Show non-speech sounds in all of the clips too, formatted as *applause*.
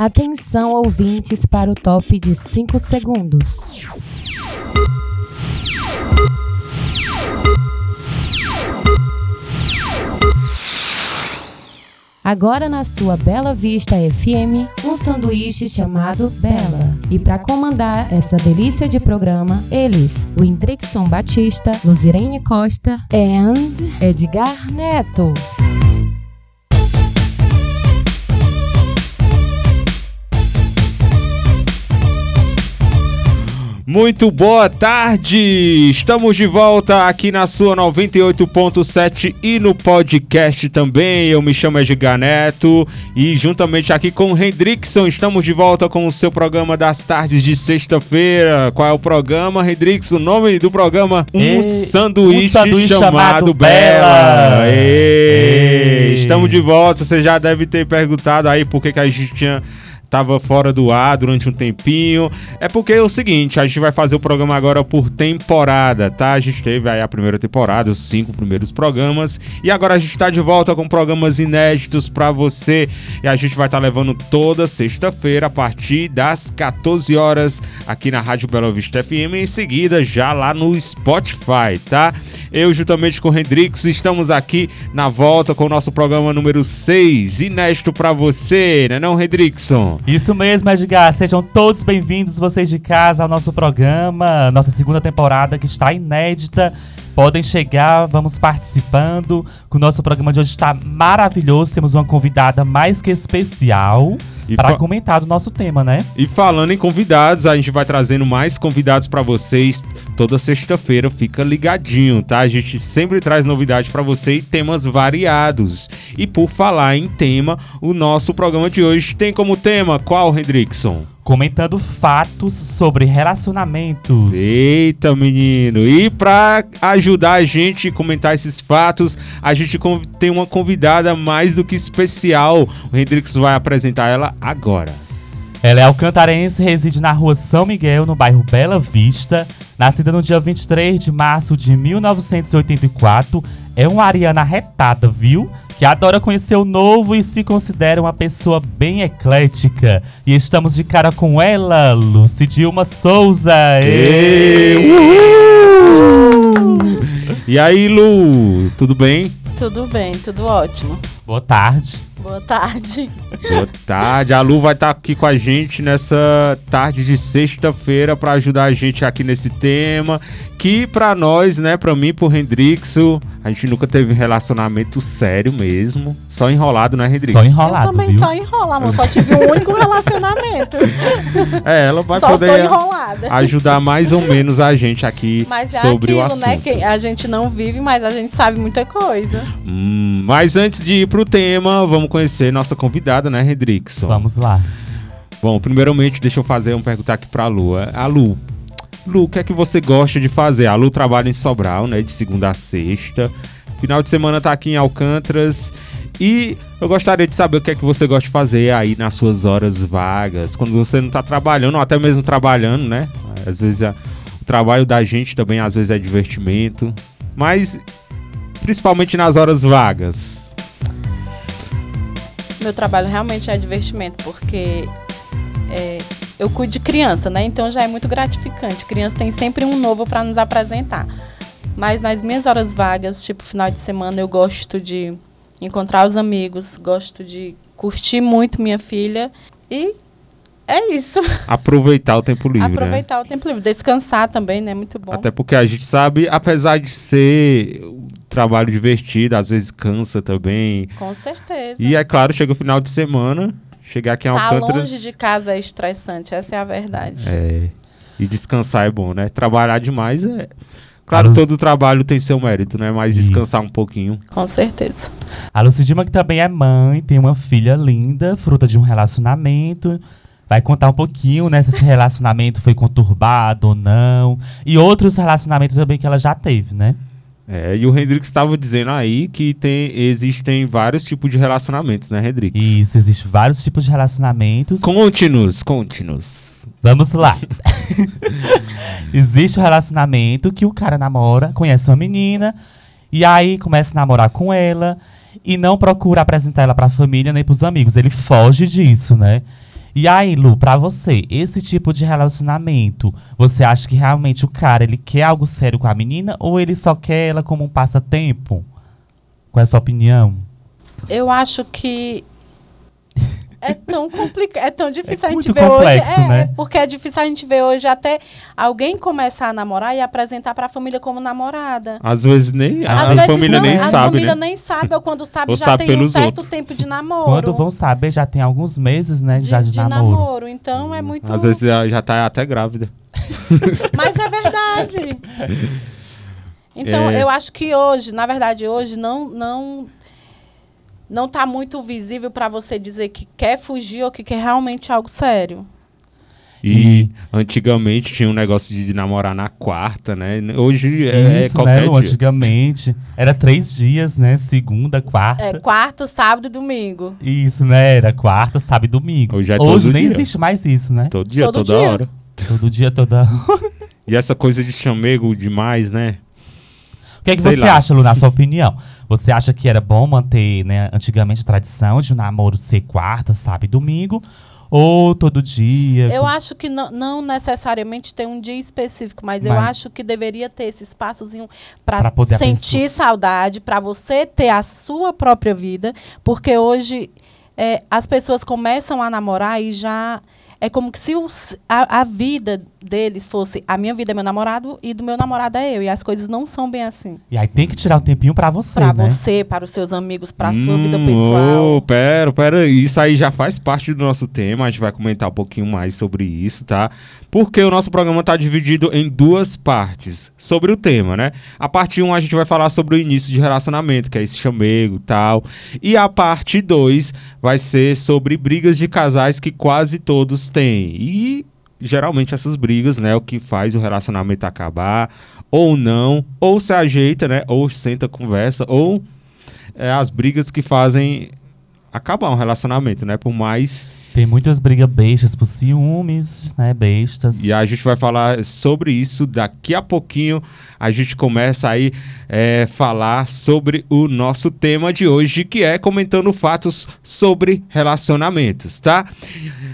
Atenção, ouvintes, para o top de 5 segundos. Agora na sua Bela Vista FM, um sanduíche chamado Bela. E para comandar essa delícia de programa, eles, o Indrixon Batista, Luzirene Costa e Edgar Neto. Muito boa tarde! Estamos de volta aqui na sua 98.7 e no podcast também. Eu me chamo Edgar Neto e juntamente aqui com o Hendrickson estamos de volta com o seu programa das tardes de sexta-feira. Qual é o programa, Hendrickson? O nome do programa? Um, sanduíche, um sanduíche chamado, chamado Bela. Bela. Estamos de volta. Você já deve ter perguntado aí por que, que a gente tinha tava fora do ar durante um tempinho. É porque é o seguinte, a gente vai fazer o programa agora por temporada, tá? A gente teve aí a primeira temporada, os cinco primeiros programas, e agora a gente tá de volta com programas inéditos pra você. E a gente vai estar levando toda sexta-feira a partir das 14 horas aqui na Rádio Bela Vista FM, em seguida já lá no Spotify, tá? Eu, juntamente com o Hendrix, estamos aqui na volta com o nosso programa número 6, inédito pra você, né não, Hendrickson? Isso mesmo, Edgar. Sejam todos bem-vindos, vocês de casa, ao nosso programa, nossa segunda temporada que está inédita. Podem chegar, vamos participando. O nosso programa de hoje está maravilhoso. Temos uma convidada mais que especial para fa- comentar do nosso tema, né? E falando em convidados, a gente vai trazendo mais convidados pra vocês toda sexta-feira. Fica ligadinho, tá? A gente sempre traz novidade pra você e temas variados. E por falar em tema, o nosso programa de hoje tem como tema qual, Hendrickson? Comentando fatos sobre relacionamentos. Eita, menino! E pra ajudar a gente a comentar esses fatos, a gente tem uma convidada mais do que especial. O Hendrix vai apresentar ela agora. Ela é alcantarense, reside na rua São Miguel, no bairro Bela Vista. Nascida no dia 23 de março de 1984, é uma ariana retada, viu? Que adora conhecer o novo e se considera uma pessoa bem eclética. E estamos de cara com ela, Lucidilma Souza. Ê, Ê! uhul! E aí, Lu, tudo bem? Tudo bem, tudo ótimo. Boa tarde. Boa tarde. Boa tarde. A Lu vai estar aqui com a gente nessa tarde de sexta-feira para ajudar a gente aqui nesse tema. Que pra nós, né, pra mim, pro Hendrixo, a gente nunca teve relacionamento sério mesmo. Só enrolado, né, Hendrix? Só enrolado, eu também viu? só enrola, amor. Só tive um único relacionamento. *laughs* É, ela vai só sou poder enrolada. ajudar mais ou menos a gente aqui Mas é sobre o aquilo, assunto. né? Que a gente não vive, mas a gente sabe muita coisa. Hum, mas antes de ir pro tema, vamos conhecer nossa convidada, né, Hendrickson? Vamos lá. Bom, primeiramente, deixa eu fazer um perguntar aqui pra Lu. A Lu, Lu, o que é que você gosta de fazer? A Lu trabalha em Sobral, né, de segunda a sexta. Final de semana tá aqui em Alcântaras. E eu gostaria de saber o que é que você gosta de fazer aí nas suas horas vagas, quando você não tá trabalhando, ou até mesmo trabalhando, né? Às vezes a- o trabalho da gente também às vezes é divertimento, mas principalmente nas horas vagas. Meu trabalho realmente é divertimento, porque é, eu cuido de criança, né? Então já é muito gratificante. Criança tem sempre um novo para nos apresentar. Mas nas minhas horas vagas, tipo final de semana, eu gosto de encontrar os amigos, gosto de curtir muito minha filha e é isso. *laughs* Aproveitar o tempo livre, né? Aproveitar o tempo livre, descansar também, né? Muito bom. Até porque a gente sabe, apesar de ser um trabalho divertido, às vezes cansa também. Com certeza. E é claro, chega o final de semana, chegar aqui em Tá Alcântaras. longe de casa é estressante, essa é a verdade. É, e descansar é bom, né? Trabalhar demais é. Claro, todo trabalho tem seu mérito, né? Mas Isso. descansar um pouquinho. Com certeza. A Lucidima, que também é mãe, tem uma filha linda, fruta de um relacionamento. Vai contar um pouquinho, né, se esse relacionamento foi conturbado ou não. E outros relacionamentos também que ela já teve, né? É, e o Hendrix estava dizendo aí que tem, existem vários tipos de relacionamentos, né, Hendrix? Isso, existem vários tipos de relacionamentos. Conte-nos, conte-nos. Vamos lá. *laughs* Existe o relacionamento que o cara namora, conhece uma menina, e aí começa a namorar com ela, e não procura apresentar ela pra família nem pros amigos. Ele foge disso, né? E aí, Lu, pra você, esse tipo de relacionamento, você acha que realmente o cara ele quer algo sério com a menina ou ele só quer ela como um passatempo? Qual é a sua opinião? Eu acho que tão complicado, é tão difícil É a gente muito ver complexo, hoje. É, né? é, porque é difícil a gente ver hoje até alguém começar a namorar e apresentar pra família como namorada. Às vezes nem Às a vezes família não, nem as sabe, família né? nem sabe, ou quando sabe Ou já sabe tem um certo outros. tempo de namoro. Quando vão saber, já tem alguns meses, né, de, já de, de namoro. Então é muito. Às vezes já, já tá até grávida. *laughs* Mas é verdade. *laughs* Então, É. eu acho que hoje, na verdade, hoje não não não tá muito visível para você dizer que quer fugir ou que quer realmente algo sério. E E- antigamente tinha um negócio de namorar na quarta, né? Hoje é, é Isso, qualquer né, dia. Antigamente. Era três dias, né? Segunda, quarta. É quarta, sábado e domingo. Isso, né? Era quarta, sábado e domingo. Hoje é Hoje nem dia. existe mais isso, né? Todo dia, Todo toda dia. hora. Todo dia, toda. E essa coisa de chamego demais, né? O que, é que Sei você lá. acha, Lu, na sua *laughs* opinião? Você acha que era bom manter, né, antigamente a tradição de um namoro ser quarta, sábado e domingo? Ou todo dia? Eu acho que não, não necessariamente tem um dia específico, mas, eu Mas- acho que deveria ter esse espaçozinho Pra para sentir saudade, para você ter a sua própria vida, porque hoje é, as pessoas começam a namorar e já é como que se os- a, a vida deles fosse a minha vida é meu namorado e do meu namorado é eu, e as coisas não são bem assim. E aí tem que tirar um tempinho pra você, Para né? você, para os seus amigos, para a sua vida Hum, pessoal. ô, pera, pera, isso aí já faz parte do nosso tema, a gente vai comentar um pouquinho mais sobre isso, tá? Porque o nosso programa tá dividido em duas partes sobre o tema, né? A parte 1 um, a gente vai falar sobre o início de relacionamento, que é esse chamego e tal. E a parte 2 vai ser sobre brigas de casais que quase todos têm. E geralmente essas brigas, né, o que faz o relacionamento acabar ou não, ou se ajeita, né, ou senta conversa, ou é, as brigas que fazem acabar um relacionamento, né? Por mais. Tem muitas brigas bestas por ciúmes, né? Bestas. E a gente vai falar sobre isso daqui a pouquinho. A gente começa aí é, falar sobre o nosso tema de hoje, que é comentando fatos sobre relacionamentos, tá?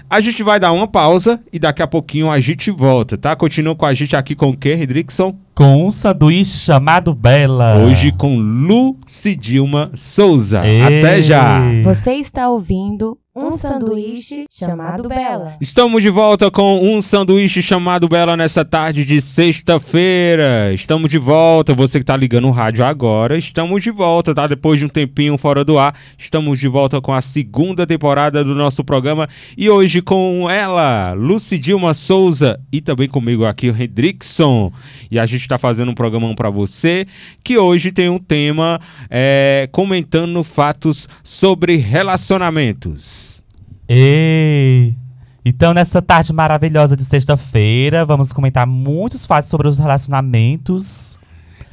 A gente vai dar uma pausa e daqui a pouquinho a gente volta, tá? Continua com a gente aqui com o Ken Hendrickson. Com um sanduíche chamado Bela. Hoje com Lucidilma Souza. Ei. Até já! Você está ouvindo um sanduíche chamado Bela. Estamos de volta com um sanduíche chamado Bela nessa tarde de sexta-feira. Estamos de volta, você que tá ligando o rádio agora, estamos de volta, tá? Depois de um tempinho fora do ar, estamos de volta com a segunda temporada do nosso programa e hoje com ela, Lucidilma Souza e também comigo aqui o Hendrickson. E a gente tá fazendo um programão para você que hoje tem um tema é, comentando fatos sobre relacionamentos. Ei! Então, nessa tarde maravilhosa de sexta-feira, vamos comentar muitos fatos sobre os relacionamentos.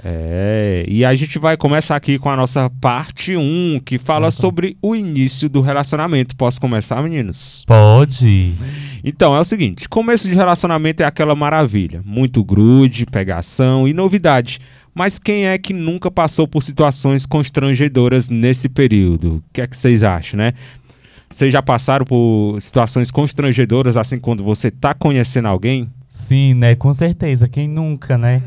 É, e a gente vai começar aqui com a nossa parte 1, que fala sobre o início do relacionamento. Posso começar, meninos? Pode. Então, é o seguinte: começo de relacionamento é aquela maravilha. Muito grude, pegação e novidade. Mas quem é que nunca passou por situações constrangedoras nesse período? O que é que vocês acham, né? Vocês já passaram por situações constrangedoras assim quando você tá conhecendo alguém? Sim, né? Com certeza. Quem nunca, né?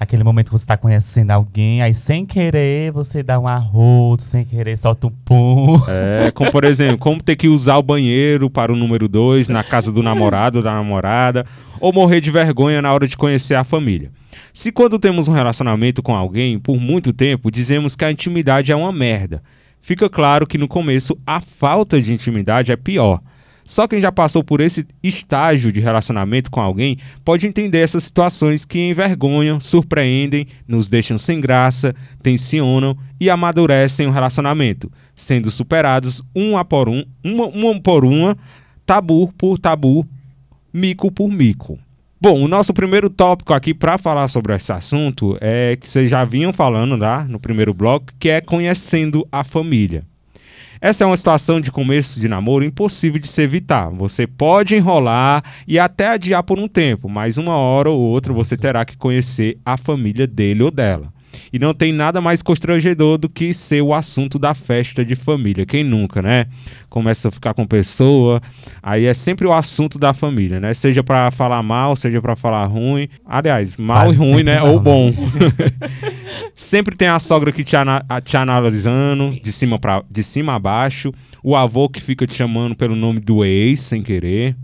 Aquele momento que você tá conhecendo alguém, aí sem querer você dá um arroto, sem querer solta um pum. É, como por exemplo, como ter que usar o banheiro para o número 2 na casa do namorado ou da namorada, ou morrer de vergonha na hora de conhecer a família. Se quando temos um relacionamento com alguém por muito tempo, dizemos que a intimidade é uma merda, fica claro que no começo a falta de intimidade é pior. Só quem já passou por esse estágio de relacionamento com alguém pode entender essas situações que envergonham, surpreendem, nos deixam sem graça, tensionam e amadurecem o relacionamento, sendo superados um a por um, uma, uma por uma, tabu por tabu, mico por mico. Bom, o nosso primeiro tópico aqui para falar sobre esse assunto é que vocês já vinham falando lá no primeiro bloco, que é conhecendo a família. Essa é uma situação de começo de namoro impossível de se evitar. Você pode enrolar e até adiar por um tempo, mas uma hora ou outra você terá que conhecer a família dele ou dela. E não tem nada mais constrangedor do que ser o assunto da festa de família. Quem nunca, né? Começa a ficar com pessoa, aí é sempre o assunto da família, né? Seja para falar mal, seja para falar ruim. Aliás, mal Quase e ruim, né? não, Ou bom. *laughs* sempre tem a sogra que te, ana- te analisando de cima, pra, de cima a baixo. O avô que fica te chamando pelo nome do ex, sem querer.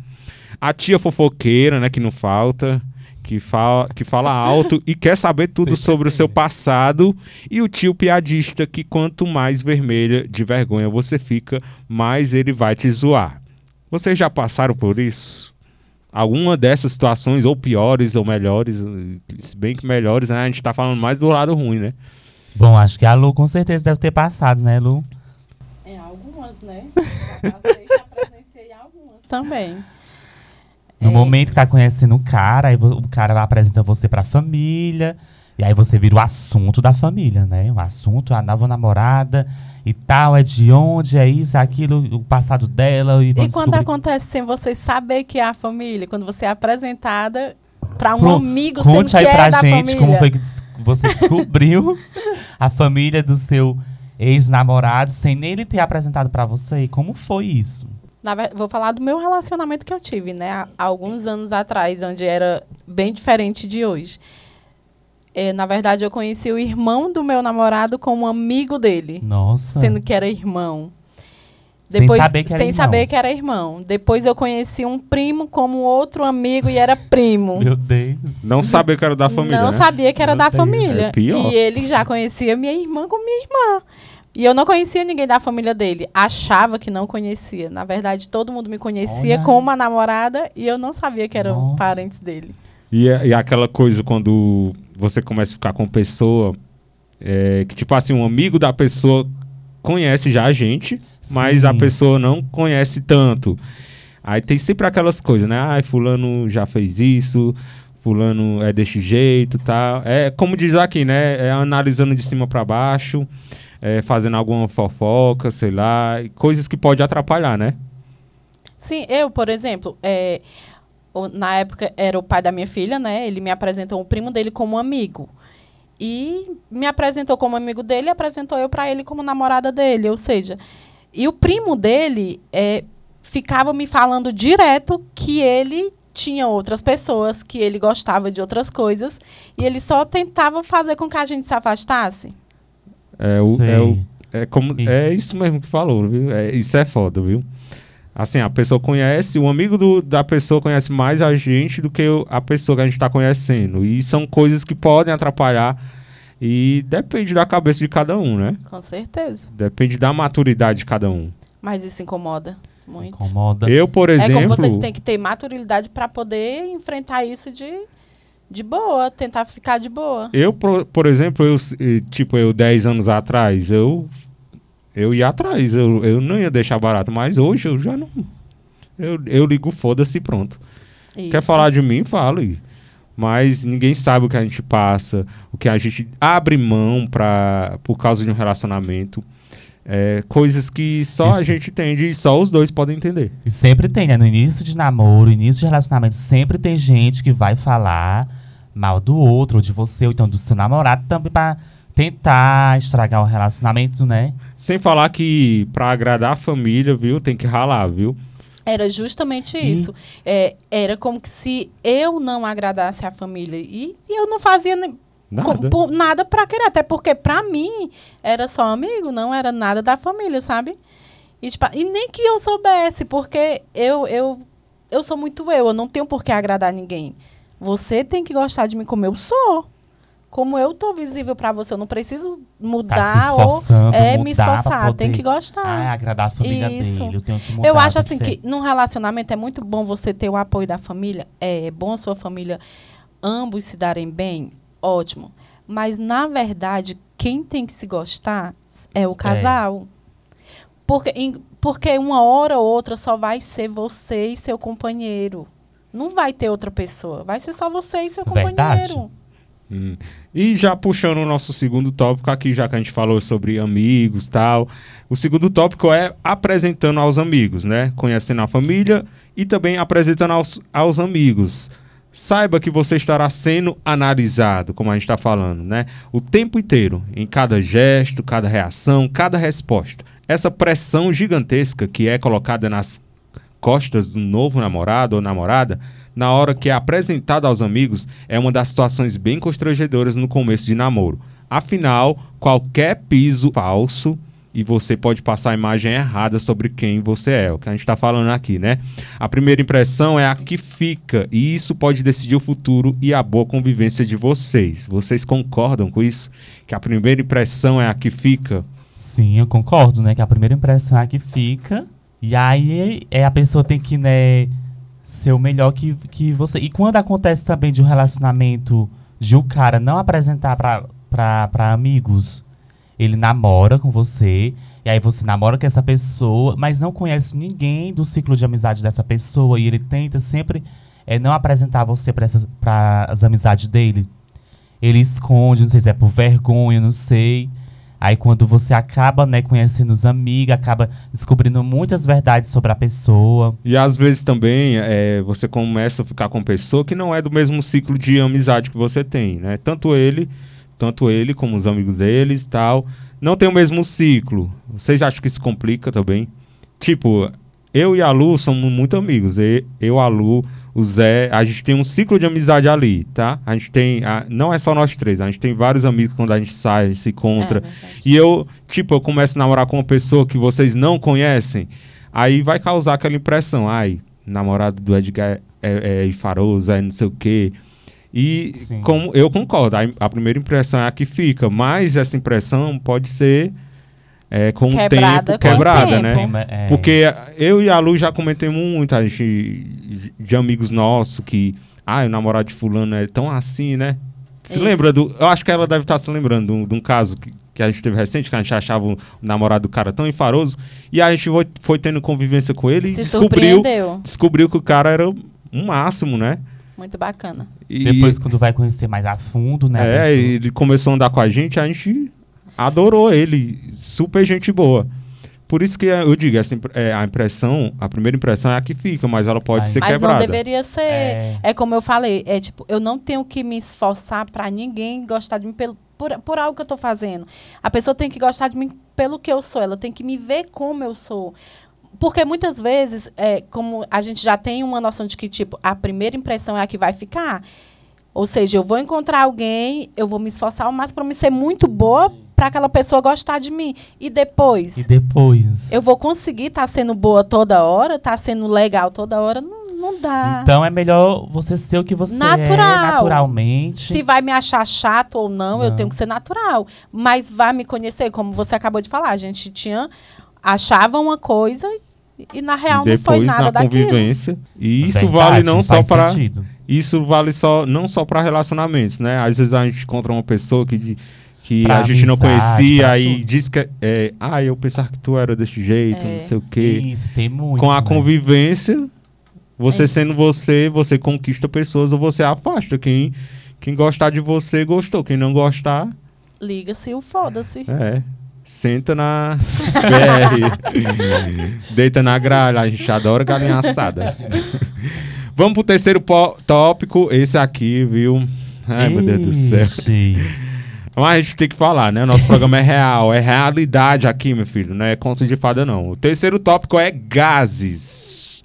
A tia fofoqueira, né? Que não falta. Que fala, que fala alto e quer saber tudo sobre o seu passado. E o tio piadista que quanto mais vermelha de vergonha você fica, mais ele vai te zoar. Vocês já passaram por isso? Alguma dessas situações, ou piores ou melhores, eh, se bem que melhores, né? A gente tá falando mais do lado ruim, né? Bom, acho que a Lu com certeza deve ter passado, né, Lu? Em algumas, né? Já passei, já presenciei algumas também. No É. momento que tá conhecendo o cara, aí o cara apresenta você pra família. E aí você vira o assunto da família, né? O assunto, a nova namorada e tal, é de onde, é isso, é aquilo, o passado dela. E, E quando descobrir- acontece sem vocês saber que é a família, quando você é apresentada para um Pro- amigo sendo Conte que aí é pra da gente família. como foi que você descobriu *laughs* a família do seu ex-namorado sem nem ele ter apresentado pra você. Como foi isso? Na vou falar do meu relacionamento que eu tive, né? Há há alguns anos atrás, onde era bem diferente de hoje. É, na verdade, eu conheci o irmão do meu namorado como amigo dele, Nossa. sendo que era irmão. Sem saber que era sem irmãos. saber que era irmão. Depois eu conheci um primo como outro amigo e era primo. *laughs* Meu Deus. Não saber que era da família, não né? sabia que era Meu da Deus, família. é pior. E ele já conhecia minha irmã como minha irmã. E eu não conhecia ninguém da família dele. Achava que não conhecia. Na verdade, todo mundo me conhecia Olha. como a namorada e eu não sabia que eram Nossa. parentes dele. E, é- e aquela coisa quando você começa a ficar com pessoa, é, que tipo assim, um amigo da pessoa conhece já a gente, mas Sim. a pessoa não conhece tanto. Aí tem sempre aquelas coisas, né? Ai, fulano já fez isso, fulano é desse jeito, tal. É como diz aqui, né? É analisando de cima para baixo, é, fazendo alguma fofoca, sei lá, coisas que pode atrapalhar, né? Sim, eu, por exemplo, é, na época era o pai da minha filha, né? Ele me apresentou o primo dele como amigo. E me apresentou como amigo dele apresentou eu para ele como namorada dele. Ou seja, e o primo dele é, ficava me falando direto que ele tinha outras pessoas, que ele gostava de outras coisas. E ele só tentava fazer com que a gente se afastasse. É o, é o É, como, é isso mesmo que falou, viu? É, isso é foda, viu? Assim, a pessoa conhece, o amigo do- da pessoa conhece mais a gente do que a pessoa que a gente está conhecendo. E são coisas que podem atrapalhar. E depende da cabeça de cada um, né? Com certeza. Depende da maturidade de cada um. Mas isso incomoda muito. Incomoda. Eu, por É exemplo. como vocês têm que ter maturidade para poder enfrentar isso de, de boa, tentar ficar de boa. Eu, por, por exemplo, eu, tipo, eu 10 anos atrás, eu, eu ia atrás, eu, eu não ia deixar barato, mas hoje eu já não. Eu, eu ligo foda-se pronto. Quer Isso. falar de mim? Fale. Mas ninguém sabe o que a gente passa, o que a gente abre mão pra, por causa de um relacionamento. É, coisas que só a gente entende e só os dois podem entender. E sempre tem, né? No início de namoro, início de relacionamento, sempre tem gente que vai falar mal do outro, ou de você, ou então do seu namorado, também pra tentar estragar o relacionamento, né? Sem falar que pra agradar a família, viu, tem que ralar, viu? Era justamente E- isso. É, era como que se eu não agradasse a família. E, e eu não fazia nem- Nada. com- nada pra querer. Até porque, pra mim, era só amigo, não era nada da família, sabe? E, tipo, e nem que eu soubesse, porque eu, eu, eu sou muito eu. Eu não tenho por que agradar ninguém. Você tem que gostar de mim como eu sou. Como eu tô visível pra você. Eu não preciso mudar Tá ou é, mudar me esforçar. Tem que gostar. Ah, agradar a família Isso. dele. Eu tenho que mudar. Eu acho assim que num relacionamento é muito bom você ter o apoio da família. É bom a sua família ambos se darem bem, ótimo. Mas na verdade, quem tem que se gostar é o É. casal. Porque, em- porque uma hora ou outra só vai ser você e seu companheiro. Não vai ter outra pessoa. Vai ser só você e seu Verdade. companheiro. Hum. E já puxando o nosso segundo tópico aqui, já que a gente falou sobre amigos tal, o segundo tópico é apresentando aos amigos, né? Conhecendo a família e também apresentando aos, aos amigos. Saiba que você estará sendo analisado, como a gente está falando, né? O tempo inteiro, em cada gesto, cada reação, cada resposta. Essa pressão gigantesca que é colocada nas costas do novo namorado ou namorada, na hora que é apresentado aos amigos, é uma das situações bem constrangedoras no começo de namoro. Afinal, qualquer piso falso e você pode passar a imagem errada sobre quem você é, o que a gente está falando aqui, né? A primeira impressão é a que fica, e isso pode decidir o futuro e a boa convivência de vocês. Vocês concordam com isso? Que a primeira impressão é a que fica? Sim, eu concordo, né? Que a primeira impressão é a que fica. E aí é, a pessoa tem que, né, ser o melhor que, que você. E quando acontece também de um relacionamento de o um cara não apresentar para amigos ele namora com você, e aí você namora com essa pessoa, mas não conhece ninguém do ciclo de amizade dessa pessoa, e ele tenta sempre é, não apresentar você para as amizades dele. Ele esconde, não sei se é por vergonha, não sei. Aí quando você acaba, né, conhecendo os amigos, acaba descobrindo muitas verdades sobre a pessoa. E às vezes também é, você começa a ficar com pessoa que não é do mesmo ciclo de amizade que você tem, né? Tanto ele tanto ele como os amigos deles tal, não tem o mesmo ciclo. Vocês acham que isso complica também? Tipo, eu e a Lu somos muito amigos. Eu, a Lu, o Zé, a gente tem um ciclo de amizade ali, tá? A gente tem. A, não é só nós três, a gente tem vários amigos quando a gente sai, a gente se encontra. É, e eu, tipo, eu começo a namorar com uma pessoa que vocês não conhecem, aí vai causar aquela impressão. Ai, namorado do Edgar é, é, é faroso, é não sei o quê. E como eu concordo, a, a, primeira impressão é a que fica, mas essa impressão pode ser é, com quebrada, o tempo quebrada, né? É. Porque eu e a Lu já comentamos muito, a gente, de amigos nossos que, ah, o namorado de fulano é tão assim, né? Se Isso. lembra do. Eu acho que ela deve estar se lembrando de um, de um caso que, que, a gente teve recente, que a gente achava o namorado do cara tão enfaroso. E a gente foi, foi tendo convivência com ele Se e descobriu, descobriu que o cara era um máximo, né? Muito bacana. E Depois, quando vai conhecer mais a fundo, né? É, ele começou a andar com a gente, a gente adorou ele. Super gente boa. Por isso que eu digo, essa, é, a impressão, a primeira impressão é a que fica, mas ela pode Ai. ser mas quebrada. Mas não deveria ser. É... é... como eu falei, é tipo, eu não tenho que me esforçar para ninguém gostar de mim pelo, por, por algo que eu estou fazendo. A pessoa tem que gostar de mim pelo que eu sou, ela tem que me ver como eu sou. Porque muitas vezes, é, como a gente já tem uma noção de que, tipo, a primeira impressão é a que vai ficar. Ou seja, eu vou encontrar alguém, eu vou me esforçar ao máximo para me ser muito boa para aquela pessoa gostar de mim. E depois? E depois? Eu vou conseguir estar tá sendo boa toda hora, estar tá sendo legal toda hora? Não, não dá. Então é melhor você ser o que você natural. é naturalmente. Se vai me achar chato ou não, não, eu tenho que ser natural. Mas vai me conhecer, como você acabou de falar. A gente tinha achava uma coisa e na real Depois, não foi nada na daquilo. convivência. E isso Verdade, vale não só para isso vale só não só para relacionamentos, né? Às vezes a gente encontra uma pessoa que que pra a gente não conhecia e diz que é, ah, eu pensava que tu era desse jeito, é. não sei o quê. Isso, tem muito. Com a né? convivência, você é. sendo você, você conquista pessoas ou você afasta quem quem gostar de você gostou, quem não gostar, liga-se o foda-se. É. Senta na BR. *laughs* Deita na gralha. A gente adora galinha assada. *laughs* Vamos pro terceiro tópico. Esse aqui, viu? Ai, Ixi. meu Deus do céu. Mas a gente tem que falar, né? Nosso programa é real, é realidade aqui, meu filho. Não é conto de fada, não. O terceiro tópico é gases.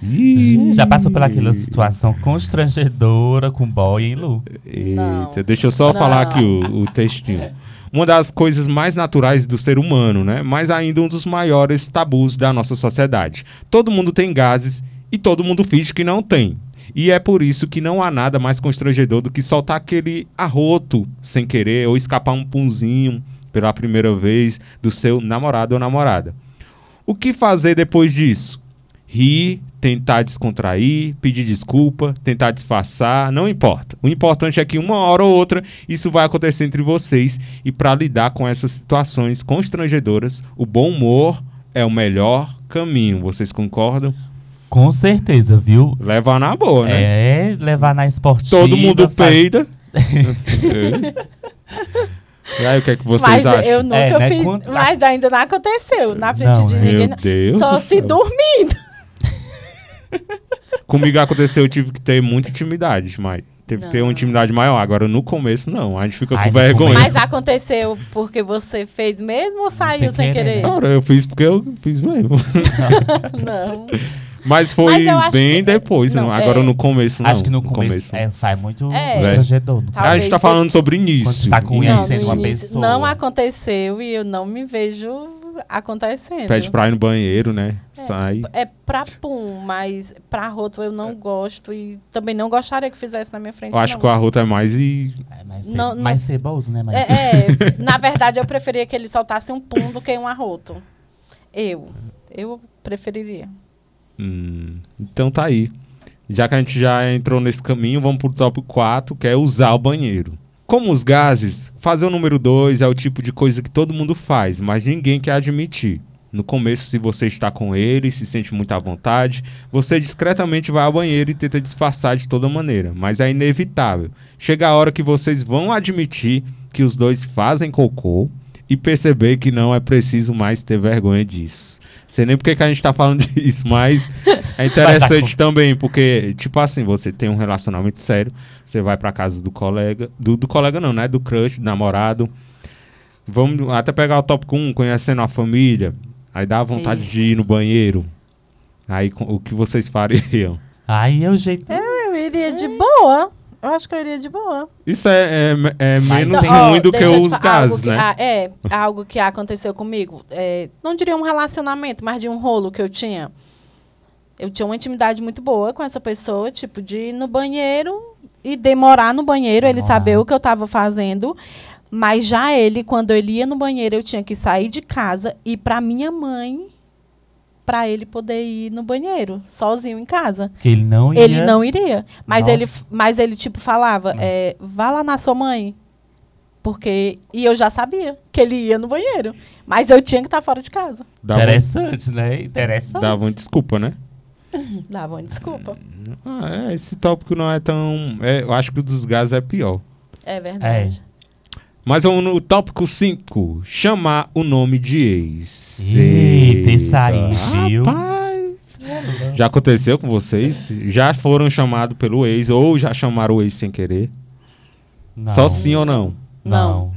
Ih. Já passou pelaquela situação constrangedora com boy, hein, Lu? Eita, deixa eu só não. falar aqui o, o textinho uma das coisas mais naturais do ser humano, né? Mas ainda um dos maiores tabus da nossa sociedade. Todo mundo tem gases e todo mundo finge que não tem. E é por isso que não há nada mais constrangedor do que soltar aquele arroto sem querer ou escapar um punzinho pela primeira vez do seu namorado ou namorada. O que fazer depois disso? Rir, tentar descontrair, pedir desculpa, tentar disfarçar, não importa. O importante é que uma hora ou outra isso vai acontecer entre vocês e para lidar com essas situações constrangedoras, o bom humor é o melhor caminho. Vocês concordam? Com certeza, viu? Levar na boa, né? É, levar na esportiva. Todo mundo faz... peida. *laughs* E aí, o que é que vocês mas acham? Eu nunca é, né? fiz, mas ainda não aconteceu na frente não, de ninguém. Deus só se dormindo. Comigo aconteceu, eu tive que ter muita intimidade, mas teve que ter uma Não. intimidade maior. Agora no começo, não. A gente fica Ai, com no vergonha. começo- Mas aconteceu porque você fez mesmo ou saiu Sem sem querer, né? Cara, eu fiz porque eu fiz mesmo. *laughs* Não. Mas foi Mas bem que- depois, não, não. Agora é. no começo, não. Acho que no começo, é, faz muito É. constrangedor. no Tá. A gente tá você- falando sobre início. Quando tá. Não, Conhecendo no uma pessoa. não aconteceu e eu não me vejo acontecendo. Pede pra ir no banheiro, né? Sai. É pra pum, mas pra roto eu não gosto e também não gostaria que fizesse na minha frente. Eu acho não. que o arroto é mais e. É mais, Não, ce- não- mais ceboso, né? É, é, na verdade eu preferia que ele soltasse um pum do que um arroto. Eu. Eu preferiria. Hum, então tá aí. Já que a gente já entrou nesse caminho, vamos pro top 4, que é usar o banheiro. Como os gases, fazer o número 2 é o tipo de coisa que todo mundo faz, mas ninguém quer admitir. No começo, se você está com ele e se sente muito à vontade, você discretamente vai ao banheiro e tenta disfarçar de toda maneira, mas é inevitável. Chega a hora que vocês vão admitir que os dois fazem cocô e perceber que não é preciso mais ter vergonha disso. Sei nem porque que a gente tá falando *laughs* disso, mas é interessante também, porque, tipo assim, você tem um relacionamento sério, você vai pra casa do colega, do, do colega não, né? Do crush, do namorado. Vamos até pegar o tópico 1, conhecendo a família. Aí dá vontade Isso. de ir no banheiro. Aí o que vocês fariam? Aí é o jeito. Eu iria de boa. Eu acho que eu iria de boa. Isso é, é, é Mas- menos ó, ruim do que os que- né? ah, é, algo que aconteceu comigo. É, não diria um relacionamento, mas de um rolo que eu tinha. Eu tinha uma intimidade muito boa com essa pessoa, tipo, de ir no banheiro e demorar no banheiro, ele saber o que eu estava fazendo. Mas já ele, quando ele ia no banheiro, eu tinha que sair de casa e ir pra minha mãe para ele poder ir no banheiro, sozinho em casa. Que ele não ia. Ele não iria. Mas Nossa. ele, mas ele tipo, falava, é, vá lá na sua mãe. Porque. E eu já sabia que ele ia no banheiro. Mas eu tinha que estar fora de casa. Dava, Interessante, né? Interessante. dava uma desculpa, né? *laughs* Dava uma desculpa. Ah, é, esse tópico não é tão. é, eu acho que o dos gases é pior. É verdade. Mas vamos no tópico 5. Chamar o nome de ex. Eita, isso aí, viu? Rapaz. Já aconteceu com vocês? Já foram chamados pelo ex ou já chamaram o ex sem querer? Não. Só sim ou não? Não.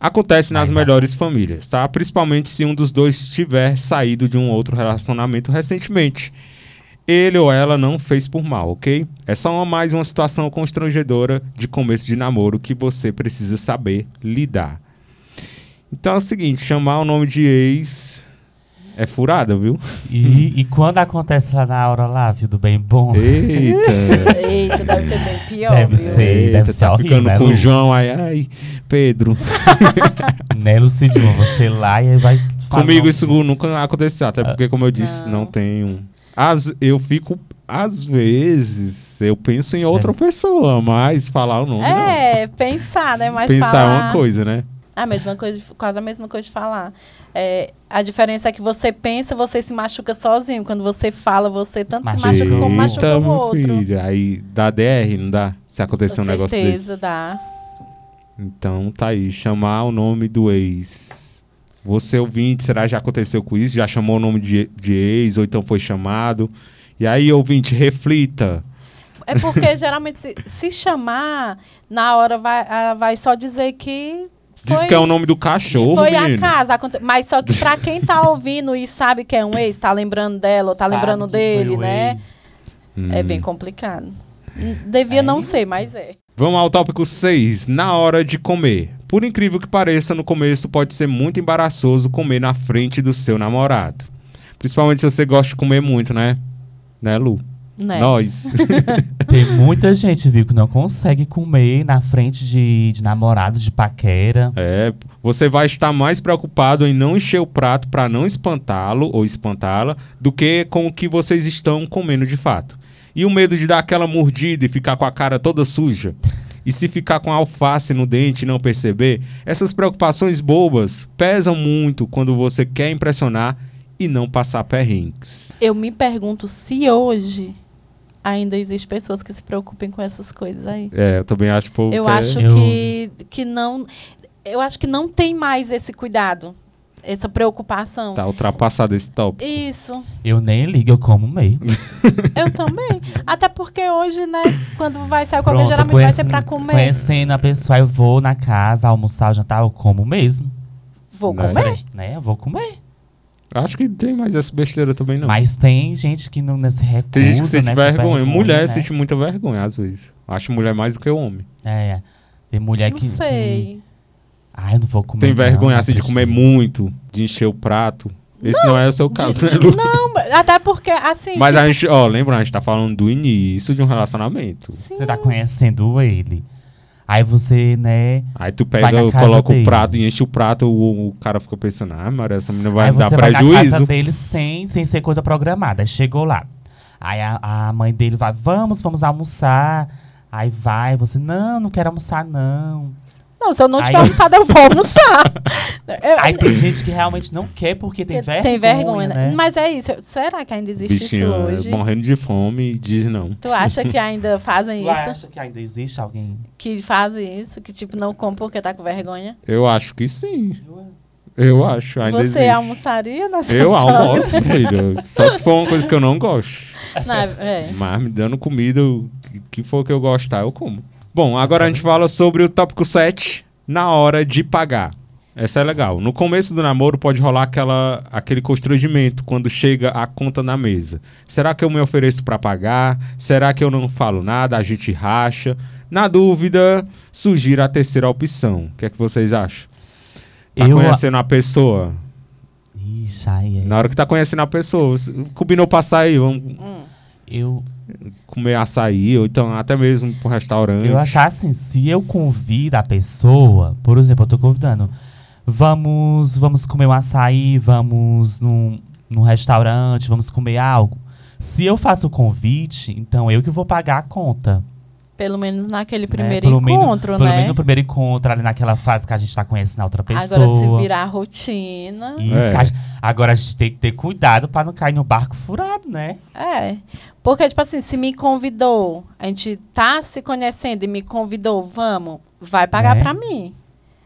Acontece nas Mas, melhores famílias, tá? Principalmente se um dos dois tiver saído de um outro relacionamento recentemente. Ele ou ela não fez por mal, ok? É só uma, mais uma situação constrangedora de começo de namoro que você precisa saber lidar. Então é o seguinte, chamar o nome de ex é furada, viu? E, e quando acontece lá na hora lá, viu, do bem bom? Eita! *laughs* Eita, deve ser bem pior. Deve viu? ser. Eita, deve ser tá horrível, ficando né, com o João aí, ai, Pedro. *laughs* Né, Lucidinho? Você lá e aí vai. falar Comigo isso nunca aconteceu, até porque, como eu disse, não, Não. tenho. As, eu fico, às vezes, eu penso em outra ser. pessoa, mas falar o nome É, pensar, né? não. Mas Pensar falar... é uma coisa, né? A mesma coisa, quase a mesma coisa de falar. É, a diferença é que você pensa, você se machuca sozinho. Quando você fala, você tanto se Machuca. machuca como Eita, machuca o meu outro. filho. Aí dá DR, não dá? Se acontecer Com um negócio certeza desse. dá. Então tá aí, chamar o nome do ex. Você ouvinte, será que já aconteceu com isso? Já chamou o nome de, de ex ou então foi chamado? E aí, ouvinte, reflita. É porque *laughs* geralmente se, se chamar, na hora vai, ah, vai só dizer que. Diz foi- que é o nome do cachorro, Foi menino. a casa, mas só que pra quem tá ouvindo e sabe que é um ex, tá lembrando dela ou tá Sabe lembrando dele, né? É Hum. bem complicado. Devia não Aí- ser, mas é. Vamos ao tópico 6, na hora de comer. Por incrível que pareça, no começo pode ser muito embaraçoso comer na frente do seu namorado. Principalmente se você gosta de comer muito, né? Né, Lu? Né? Nós. *laughs* Tem muita gente, viu, que não consegue comer na frente de, de namorado, de paquera. É, você vai estar mais preocupado em não encher o prato para não espantá-lo ou espantá-la do que com o que vocês estão comendo de fato. E o medo de dar aquela mordida e ficar com a cara toda suja. E se ficar com a alface no dente e não perceber, essas preocupações bobas pesam muito quando você quer impressionar e não passar perrengues. Eu me pergunto se hoje ainda existem pessoas que se preocupem com essas coisas aí. É, eu também acho pouco. Eu que é- acho que, que não. Eu acho que não tem mais esse cuidado, essa preocupação. Tá ultrapassado esse tópico. Isso, Eu nem ligo, eu como meio. *laughs* eu também. Até porque hoje, né, quando vai sair com alguém, Pronto, geralmente vai ser pra comer. Conhecendo a pessoa, eu vou na casa, almoçar, jantar, eu como mesmo. Vou Né? comer. Né? Eu vou comer. Acho que tem mais essa besteira também, não. Mas tem gente que não se recusa, tem gente que sente né, com vergonha. Mulher né? sente muita vergonha, às vezes. Acho mulher mais do que o homem. É, tem mulher Não que... sei. que- Ai, eu não vou comer Tem não, vergonha, não assim, de comer muito, de encher o prato. Esse não, é o seu caso, né, Lu? Não, até porque, assim. Mas tipo, a gente, ó, lembra, a gente tá falando do início de um relacionamento. sim. Você tá conhecendo ele. Aí você, né... Aí tu pega, coloca dele. o prato e enche o prato, o, o cara fica pensando, ah, Maria, essa menina vai aí dar você vai na prejuízo. casa dele sem, sem ser coisa programada. Aí chegou lá. Aí a, a mãe dele vai, vamos, vamos almoçar. Aí vai, você, não, não quero almoçar, não. Não, se eu não tiver Aí- almoçado, eu vou almoçar. Eu- *laughs* Aí tem gente que realmente não quer porque tem vergonha. Tem vergonha, né? né? Mas é isso. Será que ainda existe Bichinho isso é, hoje? morrendo de fome e diz não. Tu acha que ainda fazem *laughs* Tu isso? acha que ainda existe alguém? Que fazem isso? Que tipo, não come porque tá com vergonha? Eu acho que sim. Eu acho, ainda Você existe. almoçaria na sua Eu sogra? almoço, *laughs* filho. Só se for uma coisa que eu não gosto. Não, é. Mas me dando comida, o que- que for que eu gostar, eu como. Bom, agora a gente fala sobre o tópico 7, na hora de pagar. Essa é legal. No começo do namoro pode rolar aquela, aquele constrangimento quando chega a conta na mesa. Será que eu me ofereço para pagar? Será que eu não falo nada? A gente racha? Na dúvida, sugiro a terceira opção. O que é que vocês acham? Tá Eu- conhecendo a pessoa? Ixi, aí, é. Na hora que tá conhecendo a pessoa, combinou pra sair, vamos Eu, comer açaí, ou então até mesmo pro restaurante. eu achar assim, se eu convido a pessoa, por exemplo, eu tô convidando, vamos, vamos comer um açaí, vamos num, num restaurante, vamos comer algo. Se eu faço o convite, então eu que vou pagar a conta. Pelo menos naquele né? primeiro Pelo menos- encontro, Pelo né? menos no primeiro encontro, ali naquela fase que a gente tá conhecendo a outra pessoa. Agora, se virar rotina. Isso, É. que a gente- agora a gente tem que ter cuidado pra não cair no barco furado, né? É. Porque, tipo assim, se me convidou, a gente tá se conhecendo e me convidou, vamos, vai pagar É. pra mim.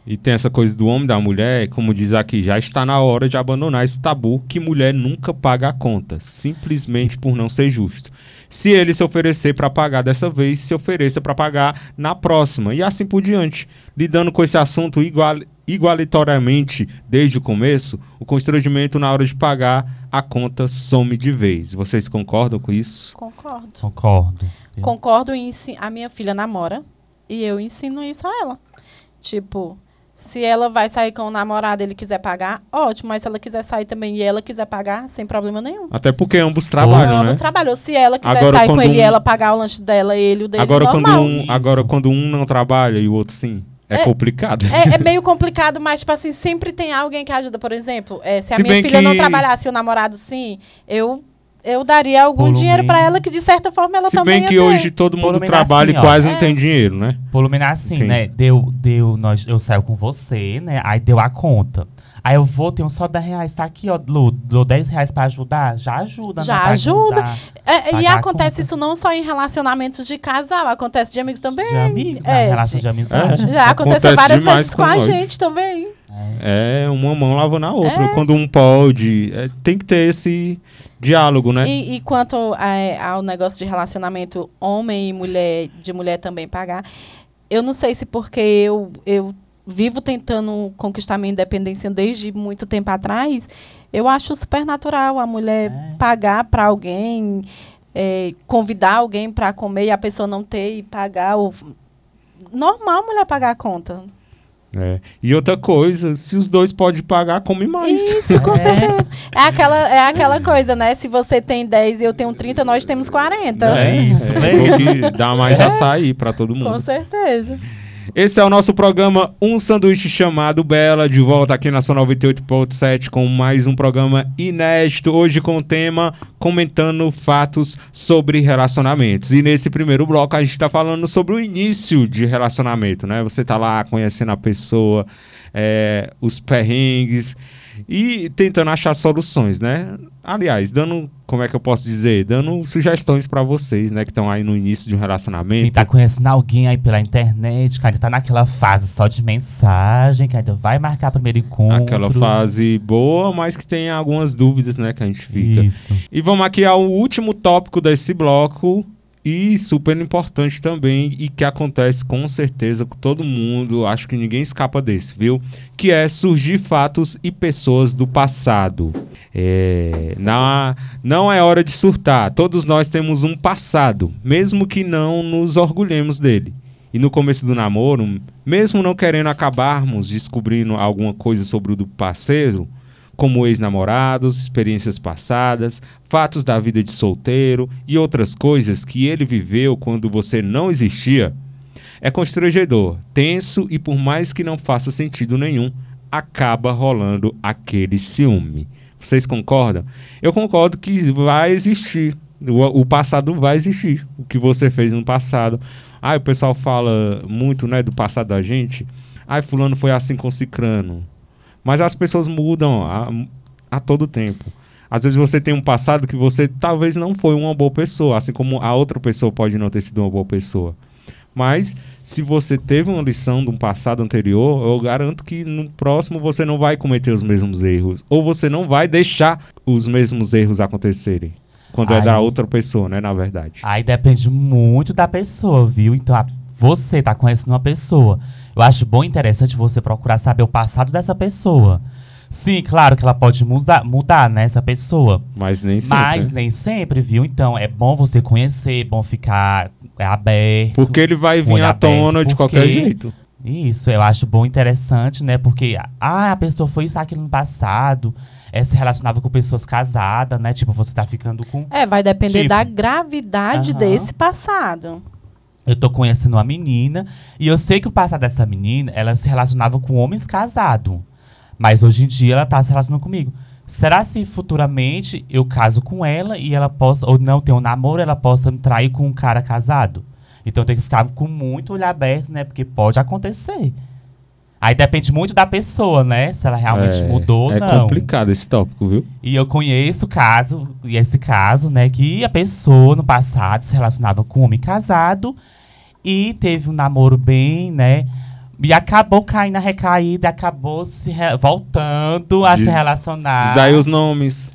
E tem essa coisa do homem e da mulher, como diz aqui, já está na hora de abandonar esse tabu que mulher nunca paga a conta, simplesmente por não ser justo. Se ele se oferecer para pagar dessa vez, se ofereça para pagar na próxima e assim por diante. Lidando com esse assunto igual, igualitoriamente desde o começo, o constrangimento na hora de pagar a conta some de vez. Vocês concordam com isso? Concordo. Concordo. Concordo em a minha filha namora e eu ensino isso a ela. Tipo, se ela vai sair com o namorado e ele quiser pagar, ótimo, mas se ela quiser sair também e ela quiser pagar, sem problema nenhum. Até porque ambos trabalham, Ambos né? trabalham. Se ela quiser Agora, sair com quando ele e um- ela pagar o lanche dela e ele o dele, Agora quando, normal. um, Isso. agora, quando um não trabalha e o outro sim, é, É- complicado. É, é *laughs* meio complicado, mas, tipo assim, sempre tem alguém que ajuda. Por exemplo, é, se a Se minha bem filha que- não trabalhasse e o namorado sim, eu, eu daria algum dinheiro pra menos. ela que, de certa forma, ela Se também bem que ia ter. hoje todo mundo menos trabalha assim, e ó. quase É. não tem dinheiro, né? Pelo menos assim, Entendi. né? Deu, deu, nós, eu saio com você, né? Aí deu a conta. Aí eu vou, tenho só 10 reais, tá aqui, ó, Lu, dou 10 reais pra ajudar? Já ajuda, Já né? Ajuda. ajudar. É, e acontece conta. isso não só em relacionamentos de casal, acontece de amigos também. De amigos, É, né? Relação de- de amizade. É. Já aconteceu Acontece várias vezes com com a nós. gente também. É uma mão lavando a outra. Quando um pode, é, tem que ter esse diálogo, né? E, e quanto a- ao negócio de relacionamento homem e mulher, de mulher também pagar, eu não sei se porque eu, eu vivo tentando conquistar minha independência desde muito tempo atrás, eu acho super natural a mulher É. pagar para alguém, é, convidar alguém para comer e a pessoa não ter e pagar. Ou... Normal a mulher pagar a conta. É. E outra coisa, se os dois podem pagar, come mais. Isso, com *laughs* É. certeza. É aquela, é aquela coisa, né? Se você tem 10 e eu tenho 30, nós temos 40. É isso é, porque dá mais açaí pra todo Com mundo. certeza. Esse é o nosso programa Um Sanduíche Chamado Bela, de volta aqui na Sua 98.7 com mais um programa inédito, hoje com o tema comentando fatos sobre relacionamentos. E nesse primeiro bloco a gente tá falando sobre o início de relacionamento, né? Você tá lá conhecendo a pessoa, é, os perrengues e tentando achar soluções, né? Aliás, dando, como é que eu posso dizer? Dando sugestões pra vocês, né, que estão aí no início de um relacionamento. Quem tá conhecendo alguém aí pela internet, que ainda tá naquela fase só de mensagem, que ainda vai marcar primeiro encontro. Aquela fase boa, mas que tem algumas dúvidas, né, que a gente fica. Isso. E vamos aqui ao último tópico desse bloco, E super importante também, e que acontece com certeza com todo mundo, acho que ninguém escapa desse, viu? Que é surgir fatos e pessoas do passado. É, na, não é hora de surtar, todos nós temos um passado, mesmo que não nos orgulhemos dele. E no começo do namoro, mesmo não querendo acabarmos descobrindo alguma coisa sobre o do parceiro, como ex-namorados, experiências passadas, fatos da vida de solteiro e outras coisas que ele viveu quando você não existia, é constrangedor, tenso e por mais que não faça sentido nenhum, acaba rolando aquele ciúme. Vocês concordam? Eu concordo que vai existir. O, passado vai existir. O que você fez no passado. Ah, o pessoal fala muito né, do passado da gente. Ah, fulano foi assim com cicrano. Mas as pessoas mudam a, a todo tempo. Às vezes você tem um passado que você talvez não foi uma boa pessoa, assim como a outra pessoa pode não ter sido uma boa pessoa. Mas se você teve uma lição de um passado anterior, eu garanto que no próximo você não vai cometer os mesmos erros. Ou você não vai deixar os mesmos erros acontecerem. Quando é Ai. da outra pessoa, né? Na verdade. Aí depende muito da pessoa, viu? Então, a- você tá conhecendo uma pessoa. Eu acho bom e interessante você procurar saber o passado dessa pessoa. Sim, claro que ela pode mudar, mudar né, essa pessoa. Mas nem sempre. Mas né? nem sempre, viu? Então, é bom você conhecer, é bom ficar é, aberto. Porque ele vai vir à tona de qualquer jeito. Isso, eu acho bom e interessante, né? Porque, ah, a pessoa foi isso, aquilo no passado. É, se relacionava com pessoas casadas, né? Tipo, você tá ficando com. É, vai depender Tipo. da gravidade desse passado. Eu tô conhecendo uma menina e eu sei que o passado dessa menina, ela se relacionava com homens casados. Mas hoje em dia ela tá se relacionando comigo. Será se futuramente eu caso com ela e ela possa, ou não tem um namoro, ela possa me trair com um cara casado? Então tem que ficar com muito olho aberto, né? Porque pode acontecer. Aí depende muito da pessoa, né? Se ela realmente é, mudou ou é não. complicado esse tópico, viu? E eu conheço caso, e esse caso, né, que a pessoa no passado se relacionava com um homem casado e teve um namoro bem, né? E acabou caindo na recaída, acabou se re- voltando a Diz- se relacionar. Diz aí os nomes.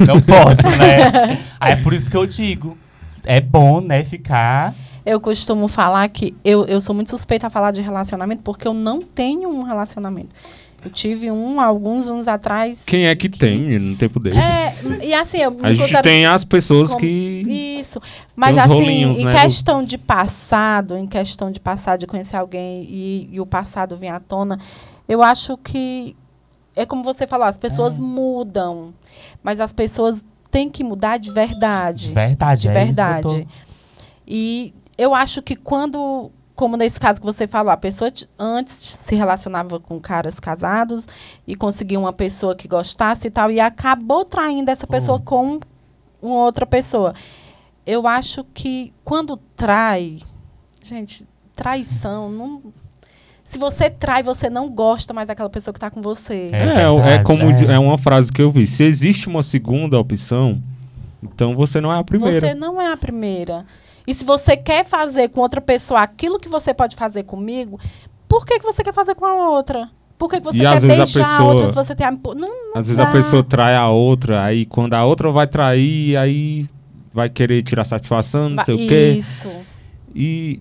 Não posso, né? *laughs* Aí é por isso que eu digo. É bom, né, ficar. Eu costumo falar que eu, eu sou muito suspeita a falar de relacionamento porque eu não tenho um relacionamento. Eu tive um alguns anos atrás. Quem é que tem no tempo desse? É, e assim, eu A gente tem as pessoas como- que. Isso. Mas assim, rolinhos, em né, questão de passado, em questão de passado, de conhecer alguém e, e o passado vir à tona, eu acho que é como você falou, as pessoas mudam. Mas as pessoas têm que mudar de verdade. De verdade, de é isso que eu tô- verdade. E eu acho que quando, como nesse caso que você falou, a pessoa antes se relacionava com caras casados e conseguia uma pessoa que gostasse e tal, e acabou traindo essa pessoa com uma outra pessoa. Eu acho que quando trai, gente, traição, não. Se você trai, você não gosta mais daquela pessoa que está com você. É É, é, verdade, como é. é uma frase que eu vi. Se existe uma segunda opção, então você não é a primeira. Você não é a primeira. E se você quer fazer com outra pessoa aquilo que você pode fazer comigo, por que, que você quer fazer com a outra? Por que, que você E quer vezes a beijar a pessoa- outra se você tem a... Não, não Às vezes dá. a pessoa trai a outra, aí quando a outra vai trair, aí vai querer tirar satisfação, não sei o quê. Isso. E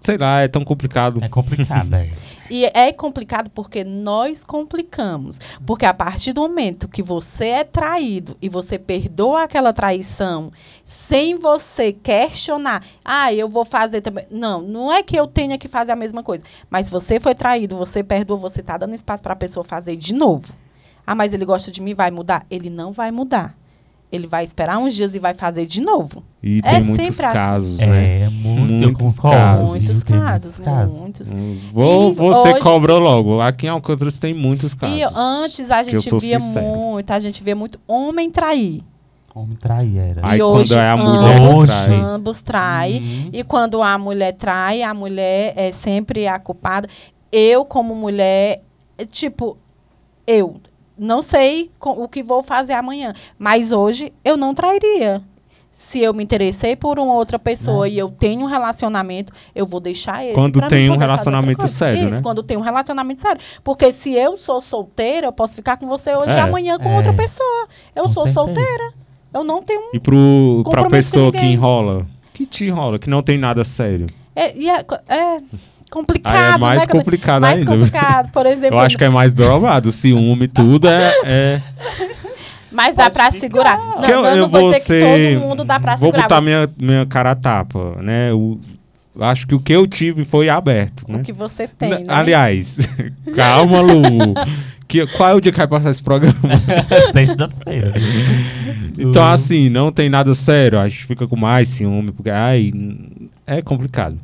sei lá, é tão complicado. É complicado, é. *laughs* E é complicado porque nós complicamos. Porque a partir do momento que você é traído e você perdoa aquela traição sem você questionar, ah, eu vou fazer também. Não, não é que eu tenha que fazer a mesma coisa. Mas se você foi traído, você perdoou, você está dando espaço para a pessoa fazer de novo. Ah, mas ele gosta de mim, vai mudar? Ele não vai mudar. Ele vai esperar uns dias e vai fazer de novo. E É tem muitos sempre assim. casos, né? É, muito, Muitos casos. Muitos casos, muitos casos. muitos. Hum, Vou, E você hoje- cobra logo. Aqui em Alcântara tem muitos casos. E antes a gente via sincero. muito, a gente via muito homem trair. Homem trair era. Aí e quando hoje é a mulher ambos, trai. ambos traem. Uhum. E quando a mulher trai, a mulher é sempre a culpada. Eu, como mulher, é, tipo, eu não sei o que vou fazer amanhã. Mas hoje eu não trairia. Se eu me interessei por uma outra pessoa e eu tenho um relacionamento, eu vou deixar. Né? Quando tem um relacionamento sério, Isso, né? quando tem um relacionamento sério. Porque se eu sou solteira, eu posso ficar com você hoje e É. amanhã com É. outra pessoa. Eu Com sou certeza. solteira. Eu não tenho E pro, pra pessoa que enrola, que te enrola, que não tem nada sério. É, e é, é complicado, Aí é mais né? Complicado mais ainda. complicado, por exemplo. Eu acho que é mais drogado, ciúme, tudo é. é... Mas dá pra segurar. Não, que eu, eu, não vou vou ser. que todo mundo dá pra vou segurar. botar mas minha, minha cara a tapa, né? O, acho que o que eu tive foi aberto, né? O que você tem, né? Aliás, *laughs* calma, Lu. Que, qual é o dia que vai passar esse programa? *laughs* Sexta-feira. Então, Uh. assim, não tem nada sério. A gente fica com mais ciúme, porque ai, é complicado.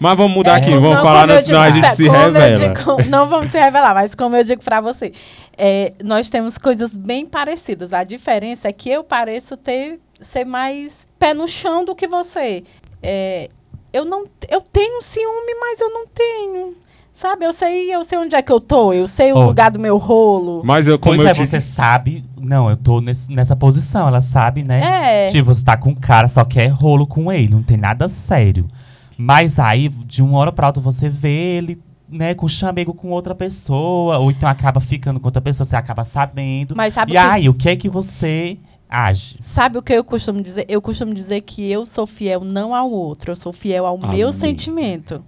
Mas vamos mudar É, aqui, vamos falar, senão a digo- gente se revela. digo- não vamos se revelar, mas como eu digo pra você, é, nós temos coisas bem parecidas. A diferença é que eu pareço ter ser mais pé no chão do que você. É, eu não, eu tenho ciúme, mas eu não tenho. Sabe, eu sei, eu sei onde é que eu tô, eu sei o Oh. lugar do meu rolo. Mas eu, como Pois eu é, disse, você sabe. Não, eu tô nesse- nessa posição, ela sabe, né? É. Tipo, você tá com um cara, só quer rolo com ele, não tem nada sério. Mas aí, de uma hora pra outra, você vê ele, né, com chamego com outra pessoa, ou então acaba ficando com outra pessoa, você acaba sabendo. Mas sabe e o que- aí, o que é que você age? Sabe o que eu costumo dizer? Eu costumo dizer que eu sou fiel não ao outro, eu sou fiel ao Amém. meu sentimento.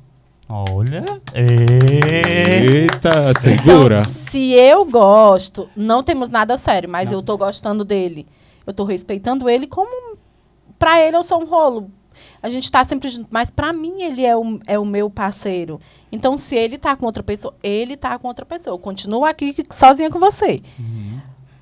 Olha. É. Eita, segura. Então, se eu gosto, não temos nada sério, mas eu tô gostando dele. Eu tô respeitando ele como pra ele eu sou um rolo. A gente tá sempre junto, mas pra mim ele é o, é o meu parceiro. Então, se ele tá com outra pessoa, ele tá com outra pessoa. Eu continuo aqui sozinha com você.